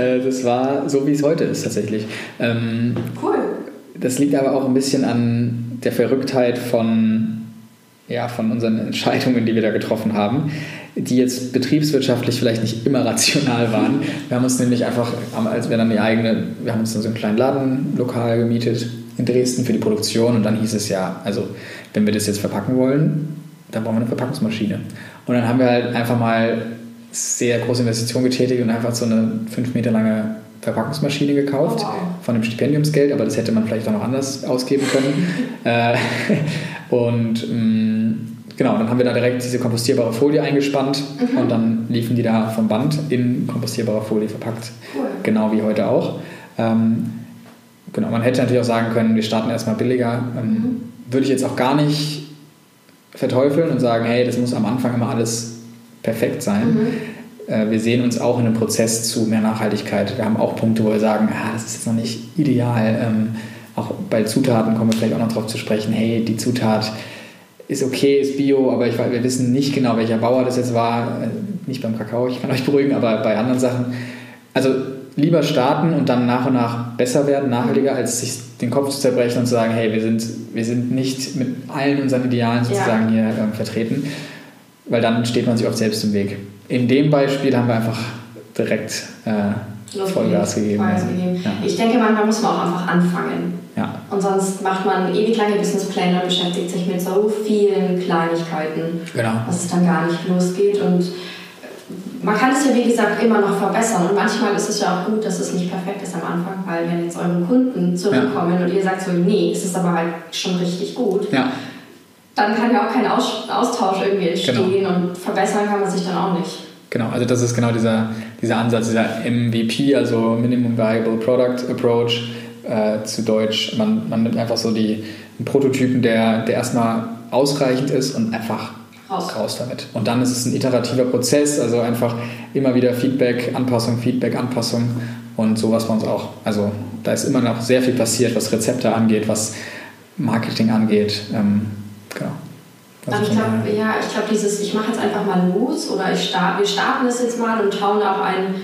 äh, das war so, wie es heute ist tatsächlich. Ähm, cool. Das liegt aber auch ein bisschen an der Verrücktheit von ja, von unseren Entscheidungen, die wir da getroffen haben, die jetzt betriebswirtschaftlich vielleicht nicht immer rational waren. Wir haben uns nämlich einfach, als wir dann die eigene, wir haben uns dann so einen kleinen Ladenlokal gemietet in Dresden für die Produktion und dann hieß es ja, also wenn wir das jetzt verpacken wollen, dann brauchen wir eine Verpackungsmaschine. Und dann haben wir halt einfach mal sehr große Investitionen getätigt und einfach so eine fünf Meter lange Verpackungsmaschine gekauft oh, wow. von dem Stipendiumsgeld, aber das hätte man vielleicht auch noch anders ausgeben können. Äh, und mh, mm, genau, dann haben wir da direkt diese kompostierbare Folie eingespannt mhm. und dann liefen die da vom Band in kompostierbare Folie verpackt. Cool. Genau wie heute auch. Ähm, genau, man hätte natürlich auch sagen können, wir starten erstmal billiger. Ähm, mhm. Würde ich jetzt auch gar nicht verteufeln und sagen, hey, das muss am Anfang immer alles perfekt sein. Mhm wir sehen uns auch in einem Prozess zu mehr Nachhaltigkeit. Wir haben auch Punkte, wo wir sagen, ah, das ist jetzt noch nicht ideal. Ähm, auch bei Zutaten kommen wir vielleicht auch noch darauf zu sprechen, hey, die Zutat ist okay, ist bio, aber ich, wir wissen nicht genau, welcher Bauer das jetzt war. Äh, nicht beim Kakao, ich kann euch beruhigen, aber bei anderen Sachen. Also lieber starten und dann nach und nach besser werden, nachhaltiger, als sich den Kopf zu zerbrechen und zu sagen, hey, wir sind, wir sind nicht mit allen unseren Idealen sozusagen ja. hier äh, vertreten, weil dann steht man sich oft selbst im Weg in dem Beispiel haben wir einfach direkt äh, Vollgas gegeben. Gegeben. Ja. Ich denke, manchmal muss man auch einfach anfangen. Ja. Und sonst macht man ewig lange Businesspläne und beschäftigt sich mit so vielen Kleinigkeiten, genau. dass es dann gar nicht losgeht. Und man kann es ja, wie gesagt, immer noch verbessern. Und manchmal ist es ja auch gut, dass es nicht perfekt ist am Anfang, weil wenn jetzt eure Kunden zurückkommen ja. und ihr sagt so, nee, es ist aber halt schon richtig gut, ja dann kann ja auch kein Austausch irgendwie entstehen genau. und verbessern kann man sich dann auch nicht. Genau, also das ist genau dieser, dieser Ansatz, dieser MVP, also Minimum Viable Product Approach, äh, zu Deutsch. Man, man nimmt einfach so die, einen Prototypen, der, der erstmal ausreichend ist und einfach raus. raus damit. Und dann ist es ein iterativer Prozess, also einfach immer wieder Feedback, Anpassung, Feedback, Anpassung und sowas bei uns auch. Also da ist immer noch sehr viel passiert, was Rezepte angeht, was Marketing angeht. Ähm, Genau. Also ich glaube, ja, ich glaube, dieses, ich mache jetzt einfach mal los oder ich start, wir starten das jetzt mal und schauen auch ein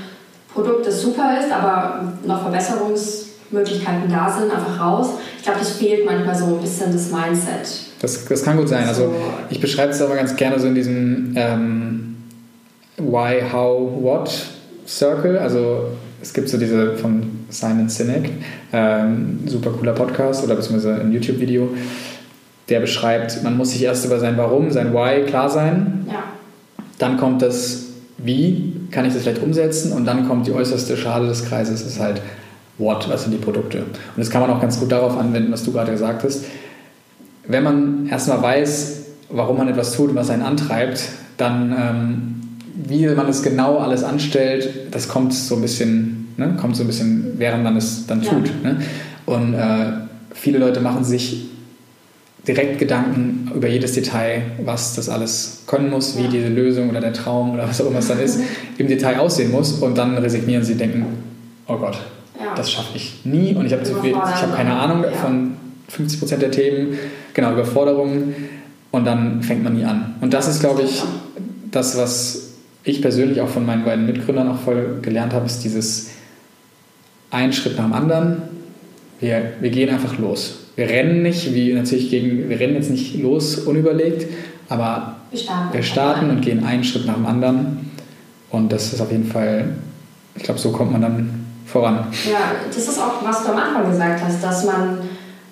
Produkt, das super ist, aber noch Verbesserungsmöglichkeiten da sind, einfach raus. Ich glaube, das fehlt manchmal so ein bisschen das Mindset. Das, das kann gut sein. Also ich beschreibe es aber ganz gerne so in diesem ähm, Why, How, What Circle. Also es gibt so diese von Simon Sinek, ähm, super cooler Podcast oder beziehungsweise ein YouTube-Video der beschreibt, man muss sich erst über sein Warum, sein Why klar sein. Ja. Dann kommt das Wie, kann ich das vielleicht umsetzen? Und dann kommt die äußerste Schale des Kreises, ist halt What, was sind die Produkte? Und das kann man auch ganz gut darauf anwenden, was du gerade gesagt hast. Wenn man erstmal weiß, warum man etwas tut und was einen antreibt, dann ähm, wie man es genau alles anstellt, das kommt so ein bisschen, ne, kommt so ein bisschen, während man es dann tut. Ja. Ne? Und äh, viele Leute machen sich direkt Gedanken über jedes Detail, was das alles können muss, wie ja. diese Lösung oder der Traum oder was auch immer es dann ist, im Detail aussehen muss und dann resignieren sie, denken, oh Gott, ja. das schaffe ich nie und ich habe hab keine Ahnung ja. von 50 Prozent der Themen, genau, Überforderungen und dann fängt man nie an. Und das ist, glaube ich, das, was ich persönlich auch von meinen beiden Mitgründern auch voll gelernt habe, ist dieses ein Schritt nach dem anderen. Wir, wir gehen einfach los wir rennen nicht, wie natürlich gegen, wir rennen jetzt nicht los unüberlegt, aber wir starten, wir starten und gehen einen Schritt nach dem anderen. Und das ist auf jeden Fall, ich glaube, so kommt man dann voran. Ja, das ist auch, was du am Anfang gesagt hast, dass man,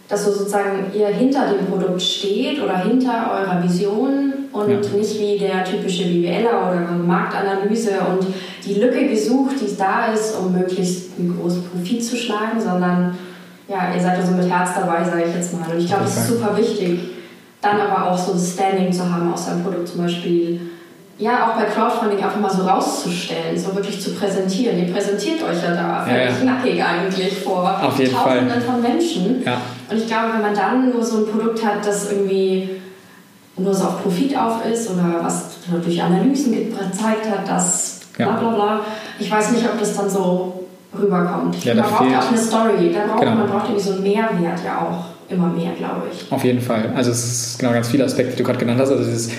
dass so sozusagen ihr hinter dem Produkt steht oder hinter eurer Vision und ja. nicht wie der typische BWLer oder Marktanalyse und die Lücke gesucht, die da ist, um möglichst einen großen Profit zu schlagen, sondern ja, ihr seid da so mit Herz dabei, sage ich jetzt mal. Und ich glaube, das ist super wichtig, dann aber auch so das Standing zu haben aus seinem Produkt zum Beispiel. Ja, auch bei Crowdfunding einfach mal so rauszustellen, so wirklich zu präsentieren. Ihr präsentiert euch ja da ja, ja. nackig eigentlich vor Auf jeden Tausenden Fall. von Menschen. Ja. Und ich glaube, wenn man dann nur so ein Produkt hat, das irgendwie nur so auf Profit auf ist oder was durch Analysen gezeigt hat, dass bla bla bla, ich weiß nicht, ob das dann so rüberkommt. Ja, man da braucht ja auch eine Story. Da braucht, Genau. Man braucht irgendwie so einen Mehrwert ja auch immer mehr, glaube ich. Auf jeden Fall. Also es ist genau ganz viele Aspekte, die du gerade genannt hast. Also dieses,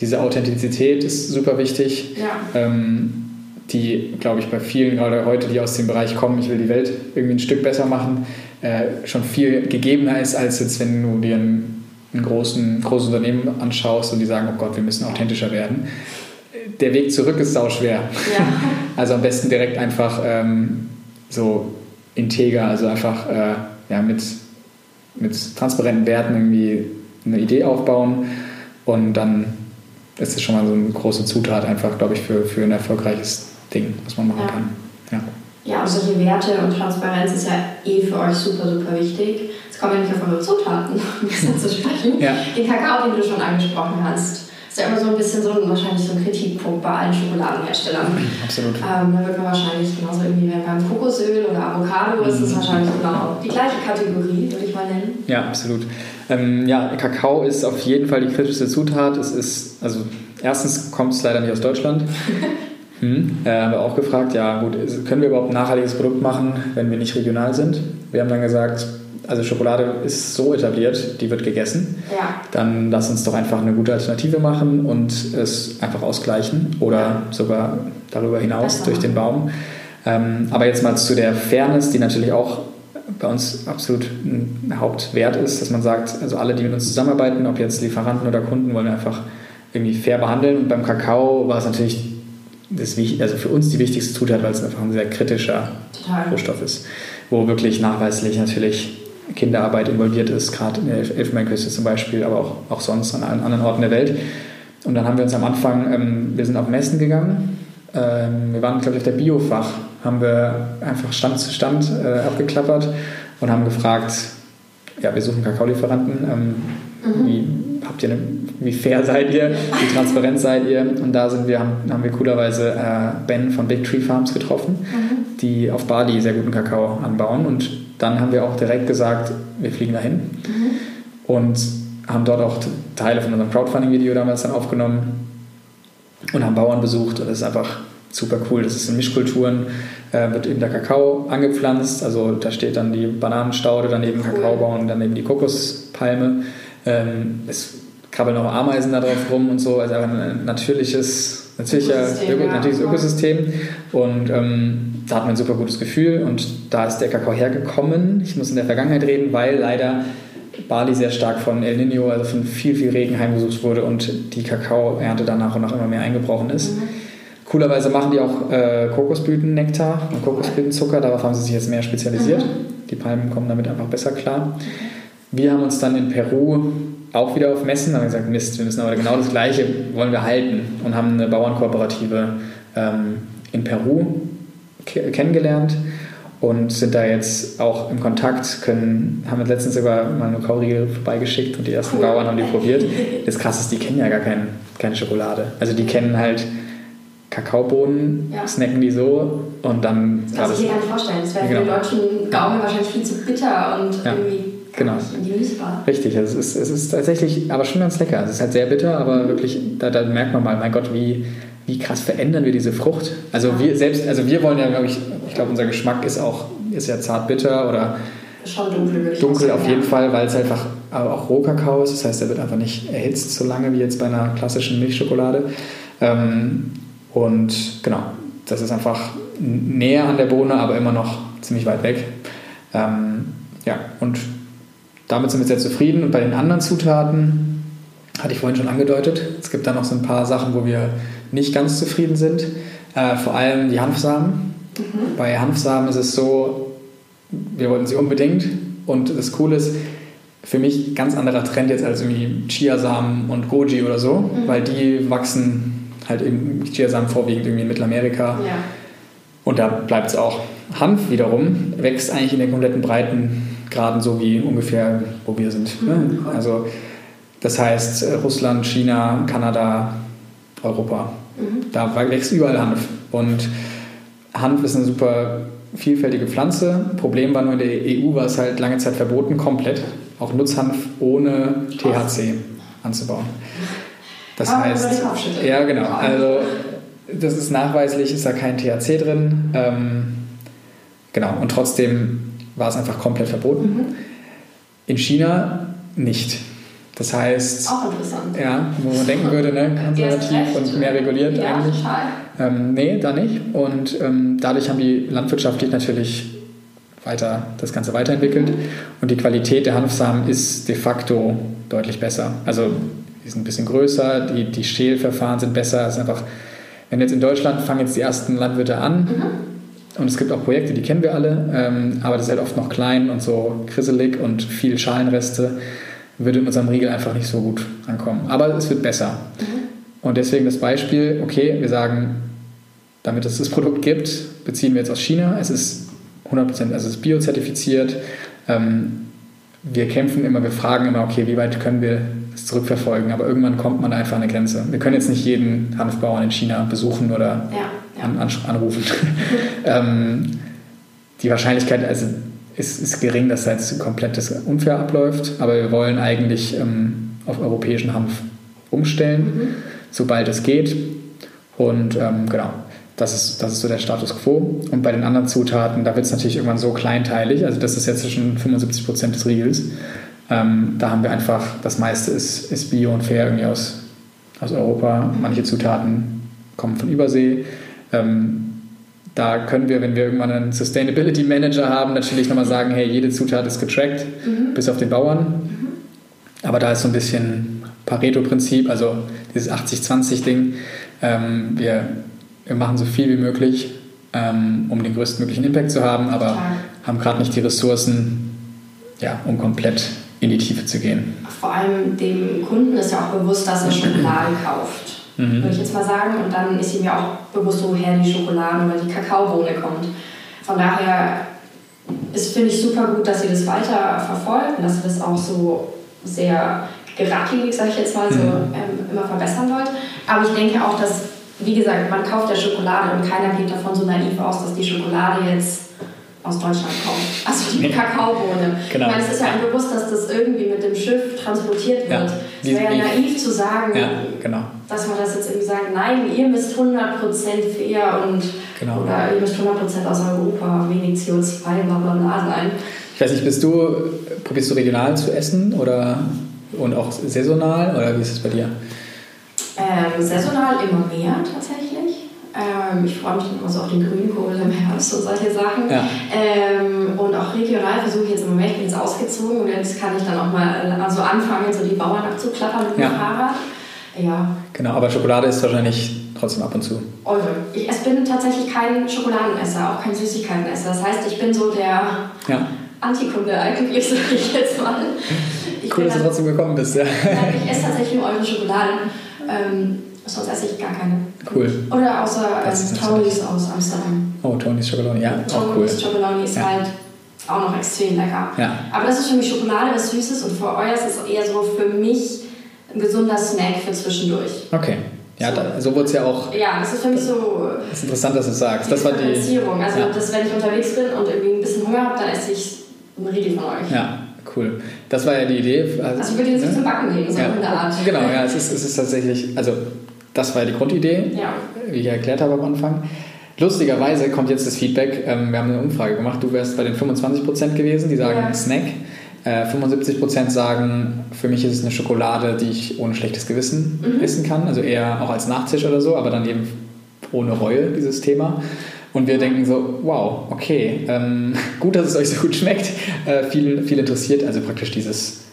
diese Authentizität ist super wichtig. Ja. ähm, die, glaube ich, bei vielen, gerade heute, die aus dem Bereich kommen, ich will die Welt irgendwie ein Stück besser machen, äh, schon viel gegebener ist, als jetzt, wenn du dir ein, ein großen, großes Unternehmen anschaust und die sagen, oh Gott, wir müssen authentischer werden. Der Weg zurück ist sau schwer. Ja. Also am besten direkt einfach ähm, so integer, also einfach äh, ja, mit, mit transparenten Werten irgendwie eine Idee aufbauen und dann ist es schon mal so eine große Zutat einfach, glaube ich, für, für ein erfolgreiches Ding, was man machen Ja. kann. Ja. Ja, und solche Werte und Transparenz ist ja eh für euch super, super wichtig. Jetzt kommen wir nicht auf eure Zutaten, um das zu sprechen. Ja. Den Kakao, den du schon angesprochen hast, ist ja immer so ein bisschen so ein, wahrscheinlich so ein Kritikpunkt bei allen Schokoladenherstellern. Absolut. Ähm, da wird man wahrscheinlich genauso irgendwie wie beim Kokosöl oder Avocado ist es wahrscheinlich genau die gleiche Kategorie, würde ich mal nennen. Ja, absolut. Ähm, ja, Kakao ist auf jeden Fall die kritischste Zutat. Es ist, also erstens kommt es leider nicht aus Deutschland. Hm. Äh, haben wir auch gefragt, ja gut, ist- können wir überhaupt ein nachhaltiges Produkt machen, wenn wir nicht regional sind? Wir haben dann gesagt, also Schokolade ist so etabliert, die wird gegessen. Ja, Dann lass uns doch einfach eine gute Alternative machen und es einfach ausgleichen oder sogar darüber hinaus Besser durch den Baum. Ähm, aber jetzt mal zu der Fairness, die natürlich auch bei uns absolut ein Hauptwert ist, dass man sagt, also alle, die mit uns zusammenarbeiten, ob jetzt Lieferanten oder Kunden, wollen wir einfach irgendwie fair behandeln. Und beim Kakao war es natürlich das, also für uns die wichtigste Zutat, weil es einfach ein sehr kritischer total. Rohstoff ist, wo wirklich nachweislich natürlich Kinderarbeit involviert ist, gerade in der Elf- Elfenbeinküste zum Beispiel, aber auch, auch sonst an allen anderen Orten der Welt. Und dann haben wir uns am Anfang, ähm, wir sind auf Messen gegangen, ähm, wir waren, glaube ich, auf der Biofach, haben wir einfach Stand zu Stand äh, abgeklappert und haben gefragt, ja, wir suchen Kakaolieferanten, ähm, wie, habt ihr eine, wie fair seid ihr, wie transparent seid ihr? Und da sind wir, haben, haben wir coolerweise äh, Ben von Big Tree Farms getroffen Mhm. die auf Bali sehr guten Kakao anbauen. Und dann haben wir auch direkt gesagt, wir fliegen dahin und haben dort auch Teile von unserem Crowdfunding-Video damals dann aufgenommen und haben Bauern besucht. Und das ist einfach super cool. Das ist in Mischkulturen, äh, wird eben der Kakao angepflanzt. Also da steht dann die Bananenstaude, daneben Cool. Kakaobaum, daneben die Kokospalme. Ähm, es krabbeln auch Ameisen da drauf rum und so. Also einfach ein natürliches, natürlicher, Ökosystem, Ökosystem. Und ähm, da hat man ein super gutes Gefühl und da ist der Kakao hergekommen. Ich muss in der Vergangenheit reden, weil leider Bali sehr stark von El Nino, also von viel, viel Regen heimgesucht wurde und die Kakaoernte dann nach und nach immer mehr eingebrochen ist. Coolerweise machen die auch äh, Kokosblütennektar und Kokosblütenzucker, darauf haben sie sich jetzt mehr spezialisiert. Die Palmen kommen damit einfach besser klar. Wir haben uns dann in Peru auch wieder auf Messen, haben gesagt, Mist, wir müssen aber genau das Gleiche wollen wir halten und haben eine Bauernkooperative ähm, in Peru kennengelernt und sind da jetzt auch im Kontakt, können, haben wir letztens sogar mal eine Kauriegel vorbeigeschickt und die ersten. Bauern haben die probiert. Das krasse ist, die kennen ja gar kein, keine Schokolade. Also die kennen halt Kakaobohnen, Ja. snacken die so und dann Das kann ich mir gar nicht vorstellen. Das wäre für Genau. den deutschen Gaumen wahrscheinlich viel zu bitter und Ja, irgendwie genau. Richtig, es ist, es ist tatsächlich aber schon ganz lecker. Es ist halt sehr bitter, aber wirklich, da, da merkt man mal, mein Gott, wie, wie krass verändern wir diese Frucht. Also wir selbst, also wir wollen ja, glaube ich, ich glaube, unser Geschmack ist auch, ist ja zart bitter oder Schon dunkel, würde ich dunkel auf jeden. Fall, weil es einfach aber auch Rohkakao ist. Das heißt, er wird einfach nicht erhitzt so lange wie jetzt bei einer klassischen Milchschokolade. Ähm, und genau, das ist einfach näher an der Bohne, aber immer noch ziemlich weit weg. Ähm, ja, und damit sind wir sehr zufrieden. Und bei den anderen Zutaten hatte ich vorhin schon angedeutet. Es gibt da noch so ein paar Sachen, wo wir nicht ganz zufrieden sind. Äh, vor allem die Hanfsamen. Bei Hanfsamen ist es so, wir wollten sie unbedingt. Und das Coole ist, für mich ganz anderer Trend jetzt als irgendwie Chiasamen und Goji oder so, weil die wachsen halt eben Chiasamen vorwiegend irgendwie in Mittelamerika. Ja. Und da bleibt es auch. Hanf wiederum wächst eigentlich in den kompletten Breitengraden so wie ungefähr, wo wir sind. Ne? Mhm. Also das heißt äh, Russland, China, Kanada, Europa. Mhm. Da wächst überall Hanf. Und Hanf ist eine super vielfältige Pflanze. Problem war nur in der EU war es halt lange Zeit verboten, komplett, auch Nutzhanf ohne THC anzubauen. Das Ah, heißt, ja genau, also das ist nachweislich, ist da kein THC drin. Ähm, genau, und trotzdem war es einfach komplett verboten. Mhm. In China nicht. Das heißt, auch interessant. Ja, wo man denken würde, ne, konservativ und mehr reguliert ja, eigentlich. Total. Ähm, nee, da nicht. Und ähm, dadurch haben die landwirtschaftlich natürlich weiter das Ganze weiterentwickelt und die Qualität der Hanfsamen ist de facto deutlich besser. Also die sind ein bisschen größer, die, die Schälverfahren sind besser. Es ist einfach, wenn jetzt in Deutschland fangen jetzt die ersten Landwirte an mhm. und es gibt auch Projekte, die kennen wir alle, ähm, aber das ist halt oft noch klein und so krisselig und viel Schalenreste würde in unserem Riegel einfach nicht so gut ankommen. Aber es wird besser. Mhm. Und deswegen das Beispiel, okay, wir sagen, damit es das Produkt gibt, beziehen wir jetzt aus China. Es ist 100%, also es ist biozertifiziert. Ähm, wir kämpfen immer, wir fragen immer, okay, wie weit können wir es zurückverfolgen? Aber irgendwann kommt man einfach an eine Grenze. Wir können jetzt nicht jeden Hanfbauern in China besuchen oder ja, ja. An, an, anrufen. ähm, die Wahrscheinlichkeit also ist, ist gering, dass das komplettes unfair abläuft, aber wir wollen eigentlich ähm, auf europäischen Hanf umstellen, mhm. sobald es geht. Und ähm, genau, das ist, das ist so der Status quo. Und bei den anderen Zutaten, da wird es natürlich irgendwann so kleinteilig. Also das ist jetzt schon 75 Prozent des Riegels. Ähm, da haben wir einfach, das meiste ist, ist bio und fair irgendwie aus, aus Europa. Manche Zutaten kommen von Übersee. Ähm, da können wir, wenn wir irgendwann einen Sustainability Manager haben, natürlich nochmal sagen, hey, jede Zutat ist getrackt, mhm. bis auf den Bauern. Mhm. Aber da ist so ein bisschen Pareto-Prinzip, also dieses 80-20-Ding. Ähm, wir wir machen so viel wie möglich, ähm, um den größtmöglichen Impact zu haben, aber Klar. haben gerade nicht die Ressourcen, ja, um komplett in die Tiefe zu gehen. Vor allem dem Kunden ist ja auch bewusst, dass er Schokolade kauft, mhm. würde ich jetzt mal sagen. Und dann ist ihm ja auch bewusst, woher die Schokolade oder die Kakaobohne kommt. Von daher finde ich super gut, dass sie das weiter verfolgen, dass sie das auch so sehr geradlinig, sage ich jetzt mal, so mhm. ähm, immer verbessern wollt. Aber ich denke auch, dass wie gesagt, man kauft ja Schokolade und keiner geht davon so naiv aus, dass die Schokolade jetzt aus Deutschland kommt. Also die Kakaobohne. Genau. Ich meine, es ist ja ein bewusst, dass das irgendwie mit dem Schiff transportiert wird. Ja. Es wäre ja naiv zu sagen, ja, genau. dass man das jetzt irgendwie sagt, nein, ihr müsst 100% fair und genau. oder ihr müsst 100% aus Europa, wenig CO2, bla bla bla sein. Ich weiß nicht, bist du, probierst du regional zu essen oder und auch saisonal oder wie ist es bei dir? Ähm, saisonal immer mehr tatsächlich. Ähm, ich freue mich dann immer so auf den Grünkohl im Herbst und solche Sachen. Ja. Ähm, und auch regional versuche ich jetzt im Moment, ich bin jetzt ausgezogen und jetzt kann ich dann auch mal also anfangen, so die Bauern abzuklappern mit dem ja. Fahrrad. Ja. Genau, aber Schokolade ist wahrscheinlich trotzdem ab und zu. Eure. Ich bin tatsächlich kein Schokoladenesser, auch kein Süßigkeitenesser. Das heißt, ich bin so der ja. Antikunde eigentlich, sage ich jetzt mal. Ich cool, dass du trotzdem gekommen bist, ja. ich esse tatsächlich nur eure Schokolade. Ähm, sonst esse ich gar keine. Cool. Oder außer ähm, Tony's aus Amsterdam. Oh, Tony's Chocolonely, ja, Tony's auch cool. Chocolonely ist ja. halt auch noch extrem lecker. Ja. Aber das ist für mich Schokolade, was Süßes und für euer ist es eher so für mich ein gesunder Snack für zwischendurch. Okay. Ja, so, da, so wurde es ja auch. Ja, das ist für mich so. Das ist interessant, dass du sagst. Das war die. Also, ja. das, wenn ich unterwegs bin und irgendwie ein bisschen Hunger habe, dann esse ich einen Riegel von euch. Ja, cool. Das war ja die Idee. Also, also ich würde nicht ne? zum Backen nehmen, so ja. in der Art. Genau, ja, es ist, es ist tatsächlich, also das war ja die Grundidee, ja. wie ich erklärt habe am Anfang. Lustigerweise kommt jetzt das Feedback, ähm, wir haben eine Umfrage gemacht, du wärst bei den 25% gewesen, die sagen ja. Snack. Äh, 75% sagen, für mich ist es eine Schokolade, die ich ohne schlechtes Gewissen mhm. essen kann, also eher auch als Nachtisch oder so, aber dann eben ohne Reue, dieses Thema. Und wir denken so, wow, okay, ähm, gut, dass es euch so gut schmeckt, äh, viel, viel interessiert, also praktisch dieses,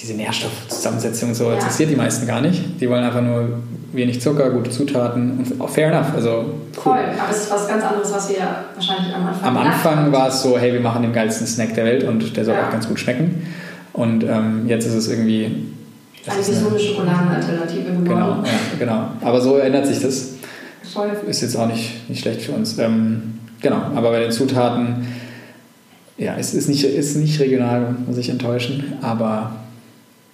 diese Nährstoffzusammensetzung so ja. interessiert die meisten gar nicht. Die wollen einfach nur wenig Zucker, gute Zutaten und auch fair enough. Also cool. Voll, aber es ist was ganz anderes, was wir wahrscheinlich am Anfang Am Anfang war es so, hey, wir machen den geilsten Snack der Welt und der soll ja. auch ganz gut schmecken. Und ähm, jetzt ist es irgendwie... Eine gesunde Schokoladenalternative geworden. Genau, ja, genau. Aber so ändert sich das. Voll. Ist jetzt auch nicht, nicht schlecht für uns. Ähm, genau, aber bei den Zutaten, ja, es ist nicht, ist nicht regional, muss ich enttäuschen, aber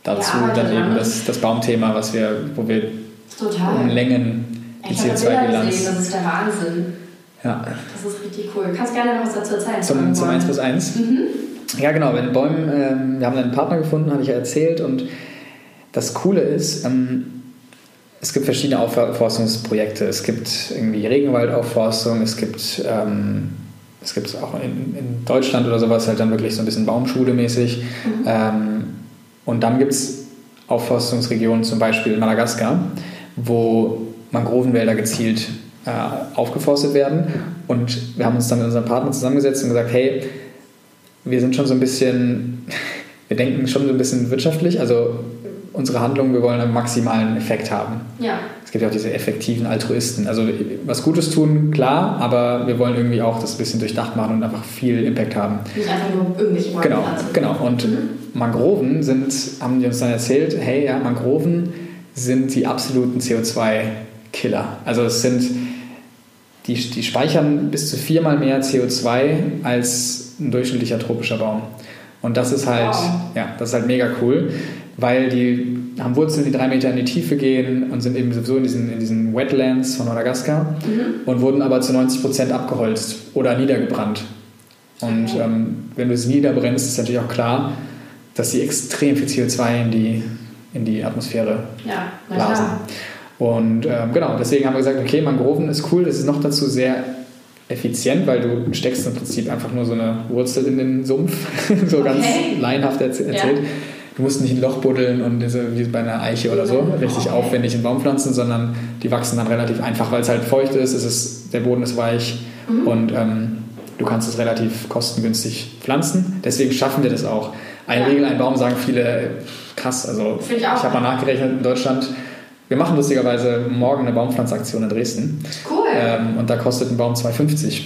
dazu ja, dann eben das, das Baumthema, was wir, wo wir Total. um Längen die CO2-Bilanz. Das ist der Wahnsinn. Ja. Das ist richtig cool. Kannst gerne noch was dazu erzählen? Zum, zum 1 plus 1? Mhm. Ja, genau. Bei den Bäumen, ähm, wir haben einen Partner gefunden, hatte ich ja erzählt. Und das Coole ist, ähm, es gibt verschiedene Aufforstungsprojekte. Es gibt irgendwie Regenwaldaufforstung, es gibt ähm, das gibt es auch in, in, Deutschland oder sowas, halt dann wirklich so ein bisschen Baumschule-mäßig. Mhm. Und dann gibt es Aufforstungsregionen, zum Beispiel Madagaskar, wo Mangrovenwälder gezielt äh, aufgeforstet werden. Und wir haben uns dann mit unserem Partner zusammengesetzt und gesagt, hey, wir sind schon so ein bisschen, wir denken schon so ein bisschen wirtschaftlich, also unsere Handlungen, wir wollen einen maximalen Effekt haben. Ja. Es gibt ja auch diese effektiven Altruisten. Also was Gutes tun, klar, aber wir wollen irgendwie auch das ein bisschen durchdacht machen und einfach viel Impact haben. Nicht einfach nur irgendwelche Bäume Genau, genau. Und mhm. Mangroven sind, haben die uns dann erzählt, hey, ja, Mangroven sind die absoluten CO2-Killer. Also es sind, die, die speichern bis zu viermal mehr CO2 als ein durchschnittlicher tropischer Baum. Und das ist halt, wow. ja, das ist halt mega cool weil die haben Wurzeln, die drei Meter in die Tiefe gehen und sind eben sowieso in diesen, in diesen Wetlands von Madagaskar mhm. und wurden aber zu 90 Prozent abgeholzt oder niedergebrannt. Und ähm, wenn du sie niederbrennst, ist natürlich auch klar, dass sie extrem viel CO2 in die, in die Atmosphäre ja, blasen. Und ähm, genau, deswegen haben wir gesagt, okay, Mangroven ist cool, das ist noch dazu sehr effizient, weil du steckst im Prinzip einfach nur so eine Wurzel in den Sumpf, so okay. ganz laienhaft erzählt. Ja du musst nicht ein Loch buddeln und diese, wie bei einer Eiche oder so richtig aufwendig in Baumpflanzen, sondern die wachsen dann relativ einfach, weil es halt feucht ist, es ist der Boden ist weich mhm. und ähm, du kannst es relativ kostengünstig pflanzen. Deswegen schaffen wir das auch. Ein ja. Regel, ein Baum, sagen viele, krass. Also ich, ich habe mal nachgerechnet in Deutschland. Wir machen lustigerweise morgen eine Baumpflanzaktion in Dresden. Cool. Ähm, und da kostet ein Baum 2,50.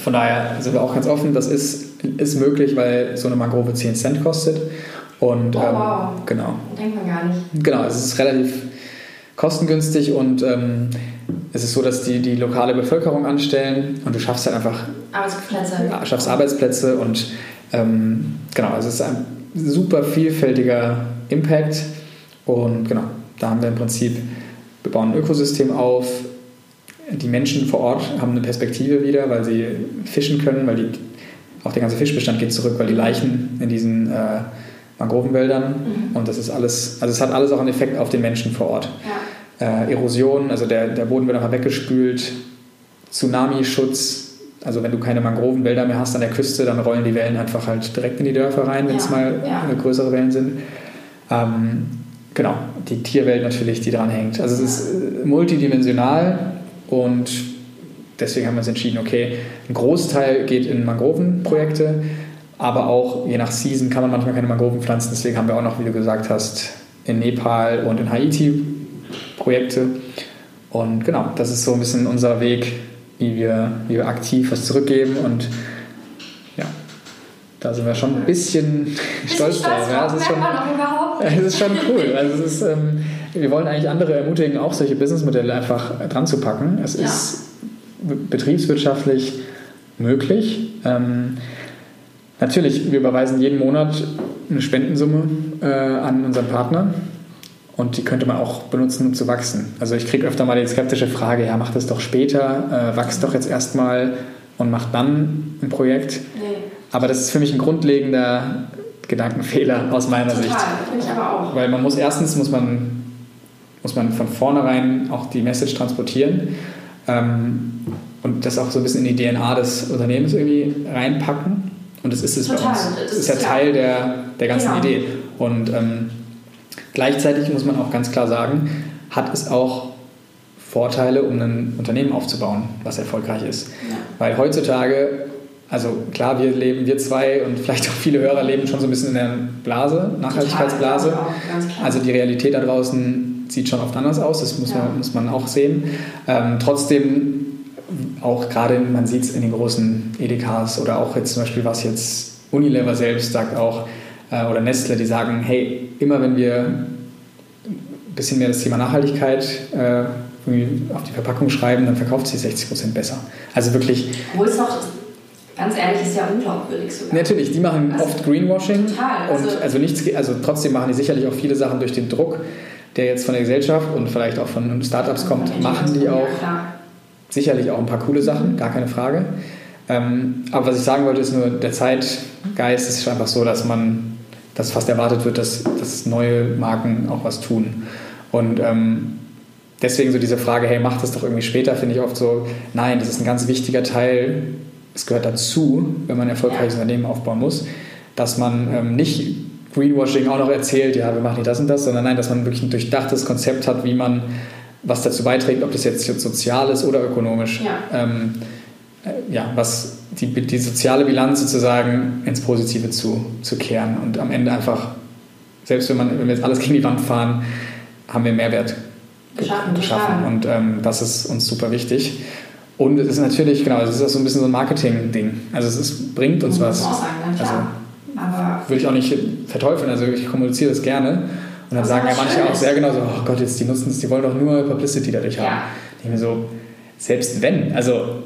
Von daher sind wir auch ganz offen. Das ist, ist möglich, weil so eine Mangrove 10 Cent kostet. Und, oh, ähm, wow. Genau. Denkt man gar nicht. Genau, es ist relativ kostengünstig und ähm, es ist so, dass die die lokale Bevölkerung anstellen und du schaffst halt einfach Arbeitsplätze. Ja, schaffst Arbeitsplätze und ähm, genau, es ist ein super vielfältiger Impact und genau, da haben wir im Prinzip, wir bauen ein Ökosystem auf, die Menschen vor Ort haben eine Perspektive wieder, weil sie fischen können, weil die, auch der ganze Fischbestand geht zurück, weil die Leichen in diesen äh, Mangrovenwäldern mhm. und das ist alles, also es hat alles auch einen Effekt auf den Menschen vor Ort. Ja. Äh, Erosion, also der, der Boden wird einfach weggespült, Tsunami-Schutz, also wenn du keine Mangrovenwälder mehr hast an der Küste, dann rollen die Wellen einfach halt direkt in die Dörfer rein, wenn es ja. mal ja. größere Wellen sind. Ähm, genau, die Tierwelt natürlich, die dran hängt. Also es ist äh, multidimensional und deswegen haben wir uns entschieden, okay, ein Großteil geht in Mangrovenprojekte, aber auch je nach Season kann man manchmal keine Mangroven pflanzen. Deswegen haben wir auch noch, wie du gesagt hast, in Nepal und in Haiti Projekte. Und genau, das ist so ein bisschen unser Weg, wie wir, wie wir aktiv was zurückgeben. Und ja, da sind wir schon ein bisschen stolz drauf. Ja, es, ist schon, es ist schon cool. Also es ist, ähm, wir wollen eigentlich andere ermutigen, auch solche Businessmodelle einfach dran zu packen. Es ja. ist betriebswirtschaftlich möglich. Ähm, Natürlich, wir überweisen jeden Monat eine Spendensumme äh, an unseren Partner und die könnte man auch benutzen, um zu wachsen. Also ich kriege öfter mal die skeptische Frage, ja, mach das doch später, äh, wachst doch jetzt erstmal und mach dann ein Projekt. Nee. Aber das ist für mich ein grundlegender Gedankenfehler aus meiner Total, Sicht. finde ich aber auch. Weil man muss erstens muss man, muss man von vornherein auch die Message transportieren ähm, und das auch so ein bisschen in die DNA des Unternehmens irgendwie reinpacken. Und das ist es Total. bei uns. Das ist ja Teil der, der ganzen genau. Idee. Und ähm, gleichzeitig muss man auch ganz klar sagen, hat es auch Vorteile, um ein Unternehmen aufzubauen, was erfolgreich ist. Ja. Weil heutzutage, also klar, wir leben, wir zwei und vielleicht auch viele Hörer leben schon so ein bisschen in der Blase, Nachhaltigkeitsblase. Total, also die Realität da draußen sieht schon oft anders aus, das muss, ja. man, muss man auch sehen. Ähm, trotzdem auch gerade, man sieht es in den großen Edekas oder auch jetzt zum Beispiel, was jetzt Unilever selbst sagt auch, äh, oder Nestle, die sagen, hey, immer wenn wir ein bisschen mehr das Thema Nachhaltigkeit äh, auf die Verpackung schreiben, dann verkauft sie 60 Prozent besser. Also wirklich. Wo ist doch ganz ehrlich, ist ja unglaubwürdig sogar. Natürlich, die machen also, oft Greenwashing. Total. Also, und also nichts, also trotzdem machen die sicherlich auch viele Sachen durch den Druck, der jetzt von der Gesellschaft und vielleicht auch von Startups kommt, machen die auch. Ja, sicherlich auch ein paar coole Sachen, gar keine Frage. Ähm, aber was ich sagen wollte, ist nur, der Zeitgeist ist einfach so, dass man, dass fast erwartet wird, dass, dass neue Marken auch was tun. Und ähm, deswegen so diese Frage, hey, mach das doch irgendwie später, finde ich oft so, nein, das ist ein ganz wichtiger Teil es gehört dazu, wenn man ein erfolgreiches. Unternehmen aufbauen muss, dass man ähm, nicht Greenwashing auch noch erzählt, ja, wir machen nicht das und das, sondern nein, dass man wirklich ein durchdachtes Konzept hat, wie man was dazu beiträgt, ob das jetzt sozial ist oder ökonomisch. Ja. Ähm, äh, ja, was die, die soziale Bilanz sozusagen ins Positive zu, zu kehren und am Ende einfach, selbst wenn, man, wenn wir jetzt alles gegen die Wand fahren, haben wir Mehrwert geschaffen. geschaffen. Und ähm, das ist uns super wichtig. Und es ist natürlich, genau, es ist auch so ein bisschen so ein Marketing-Ding. Also es ist, bringt uns was. Muss sagen, klar. Also, würde ich auch nicht verteufeln, also ich kommuniziere das gerne. Und dann sagen ja manche auch sehr genau so, oh Gott, jetzt die nutzen es, die wollen doch nur Publicity dadurch haben. Ja. Ich mir so, selbst wenn, also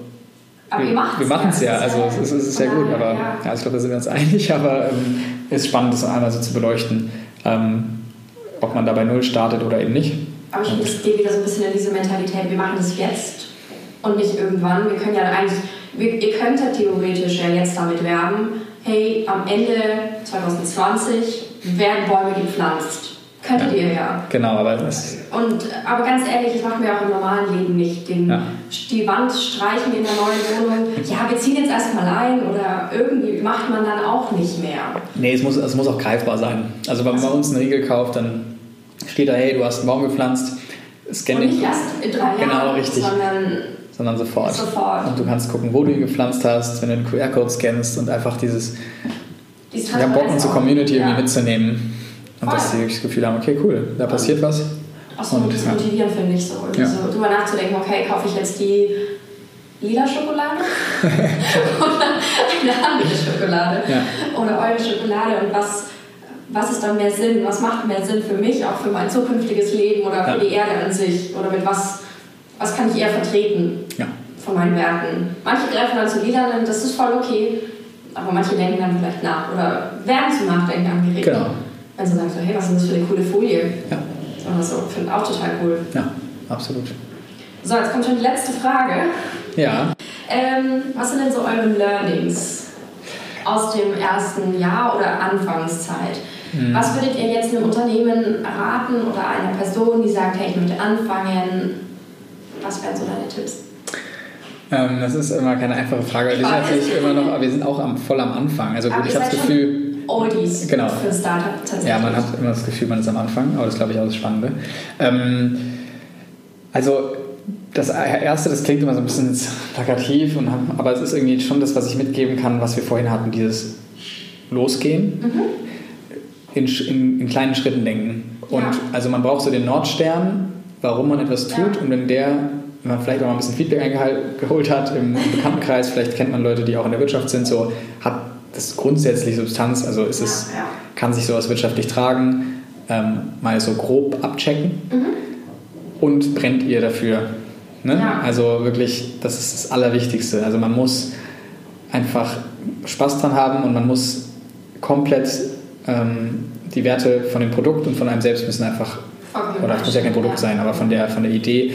aber wir, wir machen es ja, also es ist, es ist ja gut, aber ja. ja ich glaube, da sind wir uns einig, aber ähm, ist spannend, das einmal so zu beleuchten, ähm, ob man dabei null startet oder eben nicht. Aber ich gehe wieder so ein bisschen in diese Mentalität, wir machen das jetzt und nicht irgendwann. Wir können ja eigentlich, wir, ihr könnt ja theoretisch ja jetzt damit werben, hey, am Ende 2020 werden Bäume gepflanzt. Könntet ja. ihr ja. Genau, aber das. Und, aber ganz ehrlich, das machen wir auch im normalen Leben nicht. Den, ja. Die Wand streichen in der neuen Wohnung. Ja, wir ziehen jetzt erstmal ein oder irgendwie macht man dann auch nicht mehr. Nee, es muss, es muss auch greifbar sein. Also, wenn man bei uns einen Riegel kauft, dann steht da, hey, du hast einen Baum gepflanzt. Scan Und nicht erst in drei Jahren, genau, richtig. sondern sondern sofort. sofort. Und du kannst gucken, wo du ihn gepflanzt hast, wenn du den QR-Code scannst und einfach dieses, wir haben Bock, unsere Community ja. irgendwie mitzunehmen. Und dass sie das Gefühl haben, okay, cool, da passiert was. Auch so und, ja. motivieren, finde ich so. Ja. so. Drüber nachzudenken, okay, kaufe ich jetzt die lila Schokolade oder eine andere Schokolade ja. oder eure Schokolade und was, was ist dann mehr Sinn, was macht mehr Sinn für mich, auch für mein zukünftiges Leben oder für die Erde an sich oder mit was, was kann ich eher vertreten von meinen Werten. Manche greifen dann zu Lilanen, das ist voll okay, aber manche denken dann vielleicht nach oder werden zum Nachdenken angeregt. Genau. Wenn sie sagen so, hey, was ist das für eine coole Folie? Ja. Sondern so, finde auch total cool. Ja, absolut. So, jetzt kommt schon die letzte Frage. Ja. Ähm, was sind denn so eure Learnings aus dem ersten Jahr oder Anfangszeit? Mhm. Was würdet ihr jetzt einem Unternehmen raten oder einer Person, die sagt, hey, ich möchte anfangen? Was wären so deine Tipps? Ähm, das ist immer keine einfache Frage. Wir sind natürlich immer noch, wir sind auch am, voll am Anfang. Also gut, ich habe das Gefühl. Oldies genau. für Startup tatsächlich. Ja, man hat immer das Gefühl, man ist am Anfang, aber das glaube ich auch das Spannende. Ähm, also das erste, das klingt immer so ein bisschen plakativ, und, aber es ist irgendwie schon das, was ich mitgeben kann, was wir vorhin hatten, dieses Losgehen, mhm. in, in, in, kleinen Schritten denken. Und ja. also man braucht so den Nordstern, warum man etwas tut, ja. und wenn der wenn man vielleicht auch mal ein bisschen Feedback eingeholt hat im Bekanntenkreis, vielleicht kennt man Leute, die auch in der Wirtschaft sind, so hat das grundsätzlich Substanz, also ist es, ja, ja. kann sich sowas wirtschaftlich tragen, ähm, mal so grob abchecken mhm. und brennt ihr dafür. Ne? Ja. Also wirklich, das ist das Allerwichtigste. Also man muss einfach Spaß dran haben und man muss komplett ähm, die Werte von dem Produkt und von einem selbst müssen einfach, okay, oder es muss ja kein Produkt sein, aber von der, von der Idee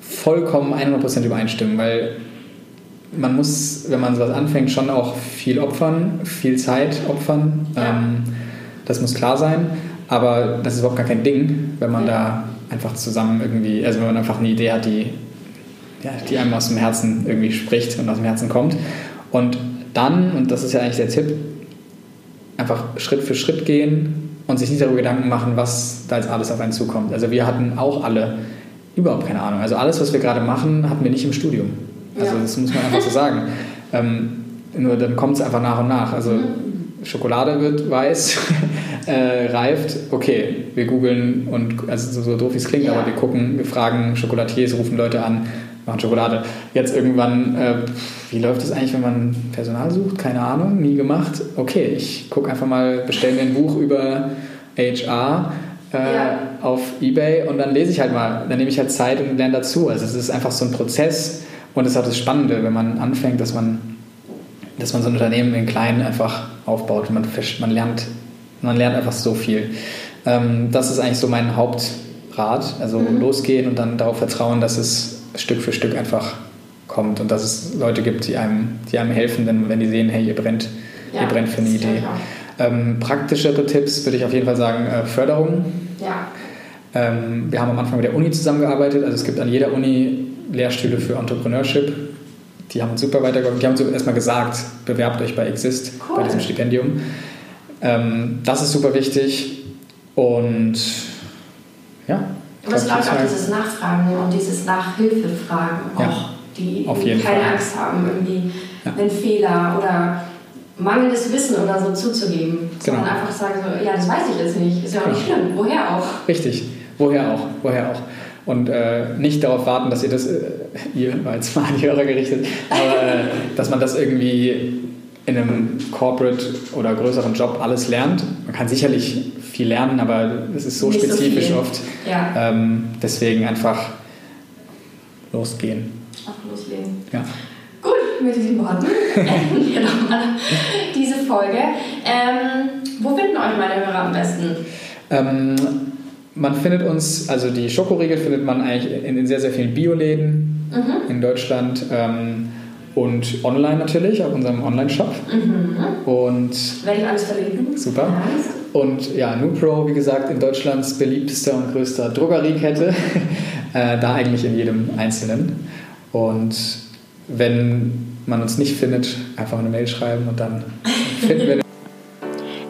vollkommen 100% übereinstimmen, weil man muss, wenn man sowas anfängt, schon auch viel opfern, viel Zeit opfern. Ja. Ähm, das muss klar sein, aber das ist überhaupt gar kein Ding, wenn man da einfach zusammen irgendwie, also wenn man einfach eine Idee hat, die, ja, die einem aus dem Herzen irgendwie spricht und aus dem Herzen kommt. Und dann, und das ist ja eigentlich der Tipp, einfach Schritt für Schritt gehen und sich nicht darüber Gedanken machen, was da jetzt alles auf einen zukommt. Also wir hatten auch alle überhaupt keine Ahnung. Also alles, was wir gerade machen, hatten wir nicht im Studium. Also ja. das muss man einfach so sagen. Ähm, nur dann kommt es einfach nach und nach. Also mhm. Schokolade wird weiß, äh, reift, okay, wir googeln und, also so, doof wie es klingt, ja. aber wir gucken, wir fragen Schokolatiers, rufen Leute an, machen Schokolade. Jetzt irgendwann, äh, wie läuft es eigentlich, wenn man Personal sucht? Keine Ahnung, nie gemacht. Okay, ich gucke einfach mal, bestelle mir ein Buch über HR äh, ja. auf Ebay und dann lese ich halt mal, dann nehme ich halt Zeit und lerne dazu. Also es ist einfach so ein Prozess und das ist auch das Spannende, wenn man anfängt, dass man, dass man so ein Unternehmen in kleinen einfach aufbaut. Man, man, lernt, man lernt einfach so viel. Ähm, das ist eigentlich so mein Hauptrat. Also mhm. losgehen und dann darauf vertrauen, dass es Stück für Stück einfach kommt und dass es Leute gibt, die einem, die einem helfen, wenn, wenn die sehen, hey, ihr brennt, ja, ihr brennt für eine Idee. Ähm, praktischere Tipps würde ich auf jeden Fall sagen, äh, Förderung. Ja. Ähm, wir haben am Anfang mit der Uni zusammengearbeitet. Also es gibt an jeder Uni Lehrstühle für Entrepreneurship. die haben uns super weitergeholfen. Die haben uns erstmal gesagt, bewerbt euch bei Exist, cool. bei diesem Stipendium. Ähm, das ist super wichtig und ja. Und es läuft auch dieses Nachfragen und dieses Nachhilfefragen ja, auch, die keine Fall. Angst haben, irgendwie ja. einen Fehler oder mangelndes Wissen oder so zuzugeben. Genau. Sondern einfach sagen so, ja, das weiß ich jetzt nicht, ist ja auch nicht schlimm, woher auch. Richtig, woher auch, woher auch. Und äh, nicht darauf warten, dass ihr das, äh, ihr war jetzt mal an die Hörer gerichtet, aber äh, dass man das irgendwie in einem Corporate oder größeren Job alles lernt. Man kann sicherlich viel lernen, aber es ist so Nicht spezifisch so oft. Ja. Ähm, deswegen einfach losgehen. Einfach loslegen. Ja. Gut, mit diesen Worten enden wir nochmal diese Folge. Ähm, wo finden euch meine Hörer am besten? Ähm, man findet uns, also die Schokoriegel findet man eigentlich in, in sehr, sehr vielen Bioläden mhm. in Deutschland. Ähm, und online natürlich auf unserem Online-Shop. Mhm. Und werde ich alles verlinken. Super. Nice. Und ja, NuPro, wie gesagt, in Deutschlands beliebtester und größter Drogeriekette. äh, da eigentlich in jedem einzelnen. Und wenn man uns nicht findet, einfach eine Mail schreiben und dann finden wir